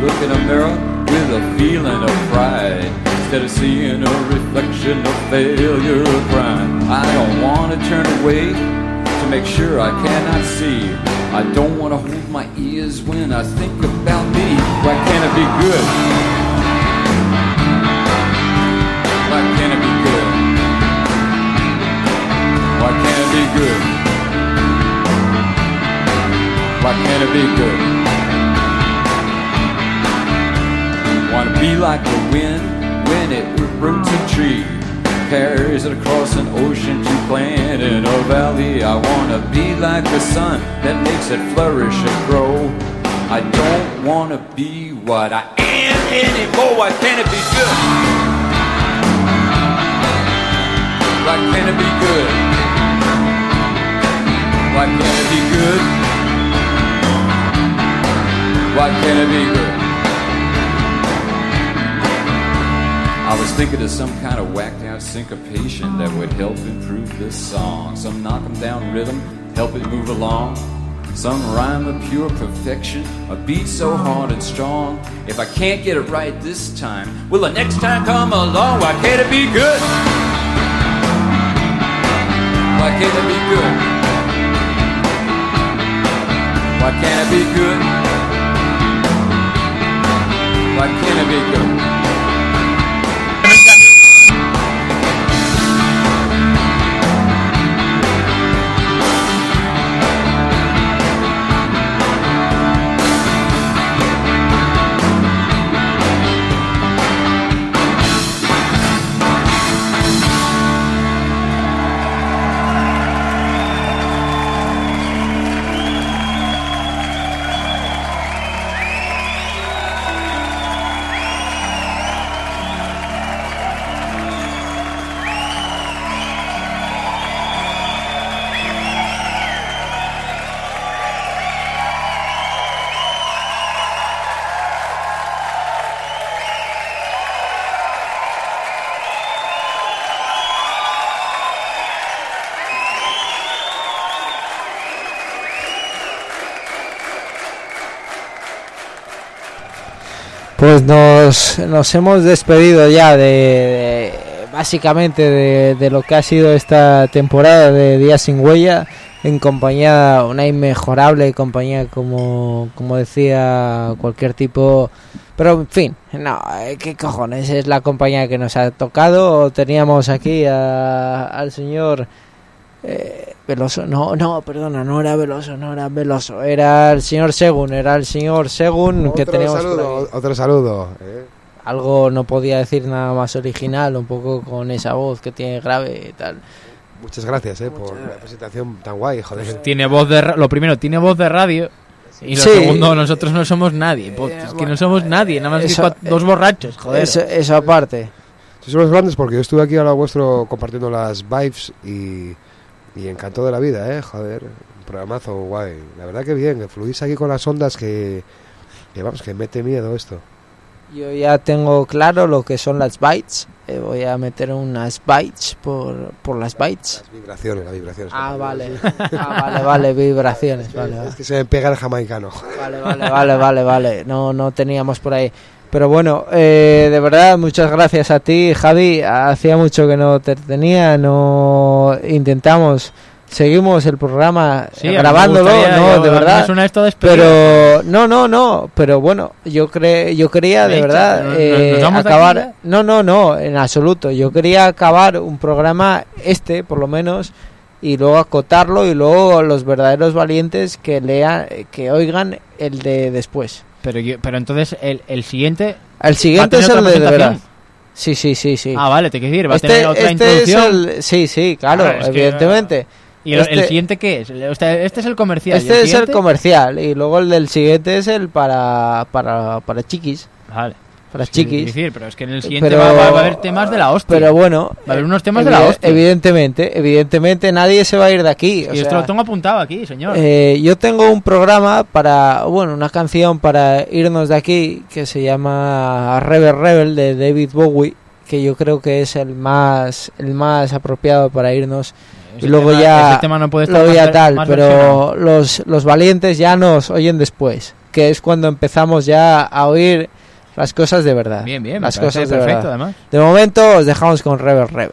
Look in a mirror with a feeling of pride instead of seeing a reflection of failure or crime. I don't want to turn away to make sure I cannot see. I don't want to hold my ears when I think about me. Why can't it be good? Why can't it be good? Why can't it be good? Why can't it be good? Be like the wind when it roots a tree, carries it across an ocean to plant in a valley. I wanna be like the sun that makes it flourish and grow. I don't wanna be what I am anymore. Why can't it be good? Why can't it be good? Why can't it be good? Why can't it be good? Was thinking of some kind of whacked out syncopation that would help improve this song. Some knock 'em down rhythm, help it move along. Some rhyme of pure perfection, a beat so hard and strong. If I can't get it right this time, will the next time come along? Why can't it be good? Why can't it be good? Why can't it be good? Why can't it be good? Pues nos, nos hemos despedido ya de, básicamente de, de lo que ha sido esta temporada de Días sin Huella en compañía, una inmejorable compañía como, como decía cualquier tipo. Pero en fin, no, eh, ¿qué cojones? Es la compañía que nos ha tocado. Teníamos aquí a- al señor eh, Veloso. No, no, perdona, no era Veloso, no era Veloso. Era el señor Segun, era el señor Segun que Otro teníamos por saludo, aquí otro saludo. ¿eh? algo no podía decir nada más original, un poco con esa voz que tiene grave y tal. Muchas gracias eh, por la presentación tan guay, joder. Tiene voz de ra- lo primero, tiene voz de radio. Y lo Sí. segundo, nosotros no somos nadie. pues, es que no somos nadie, nada más que eso- dos borrachos, joder. Eso, eso aparte. Sois grandes porque yo estuve aquí a lo vuestro compartiendo las vibes y, y encantó de la vida, ¿eh? Joder, un programazo guay. La verdad que bien, que fluís aquí con las ondas que, que vamos, que mete miedo esto. Yo ya tengo claro lo que son las bytes. eh, voy a meter unas bytes por, por las bytes. Vibraciones, las vibraciones. Ah, vale. Ah, vale, vale, vibraciones. Vale, vale. Es que se me pega el jamaicano. Vale, vale, vale, vale, vale. No, no teníamos por ahí. Pero bueno, eh, de verdad, muchas gracias a ti, Javi. Hacía mucho que no te tenía, no intentamos, seguimos el programa Sí, grabándolo, no, yo- de verdad. suena esto a despedida. Pero no, no, no. Pero bueno, yo cre yo quería de verdad ¿nos- eh, nos acabar. No, no, no, en absoluto. Yo quería acabar un programa este, por lo menos, y luego acotarlo y luego los verdaderos valientes que lean, que oigan el de después. Pero, yo- pero entonces el, el siguiente. El siguiente es el de, de verdad. Sí, sí, sí, sí. Ah, vale, te quiero decir, va este, a tener otra este es introducción. el, sí, sí, claro, que- evidentemente. ¿Y el, el Este- siguiente qué es? Este es el comercial. ¿y Este el es el comercial y luego el del siguiente es el para para para chiquis. Vale. Para Sí, chiquis. es decir, pero es que en el siguiente Pero- va, va- va a haber temas de la hostia. Pero bueno, Va a haber unos eh, temas de la hostia. Evidentemente, evidentemente nadie se va a ir de aquí. y esto lo tengo apuntado aquí, señor. eh, yo tengo un programa para, bueno, una canción para irnos de aquí que se llama Rebel Rebel de David Bowie, que yo creo que es el más el más apropiado para irnos. Ese y luego tema- ya tema no puede estar luego ya tal, pero los los valientes ya nos oyen después, que es cuando empezamos ya a oír las cosas de verdad. Bien, bien, las cosas de perfecto, verdad. además. De momento os dejamos con Rebel Rebel.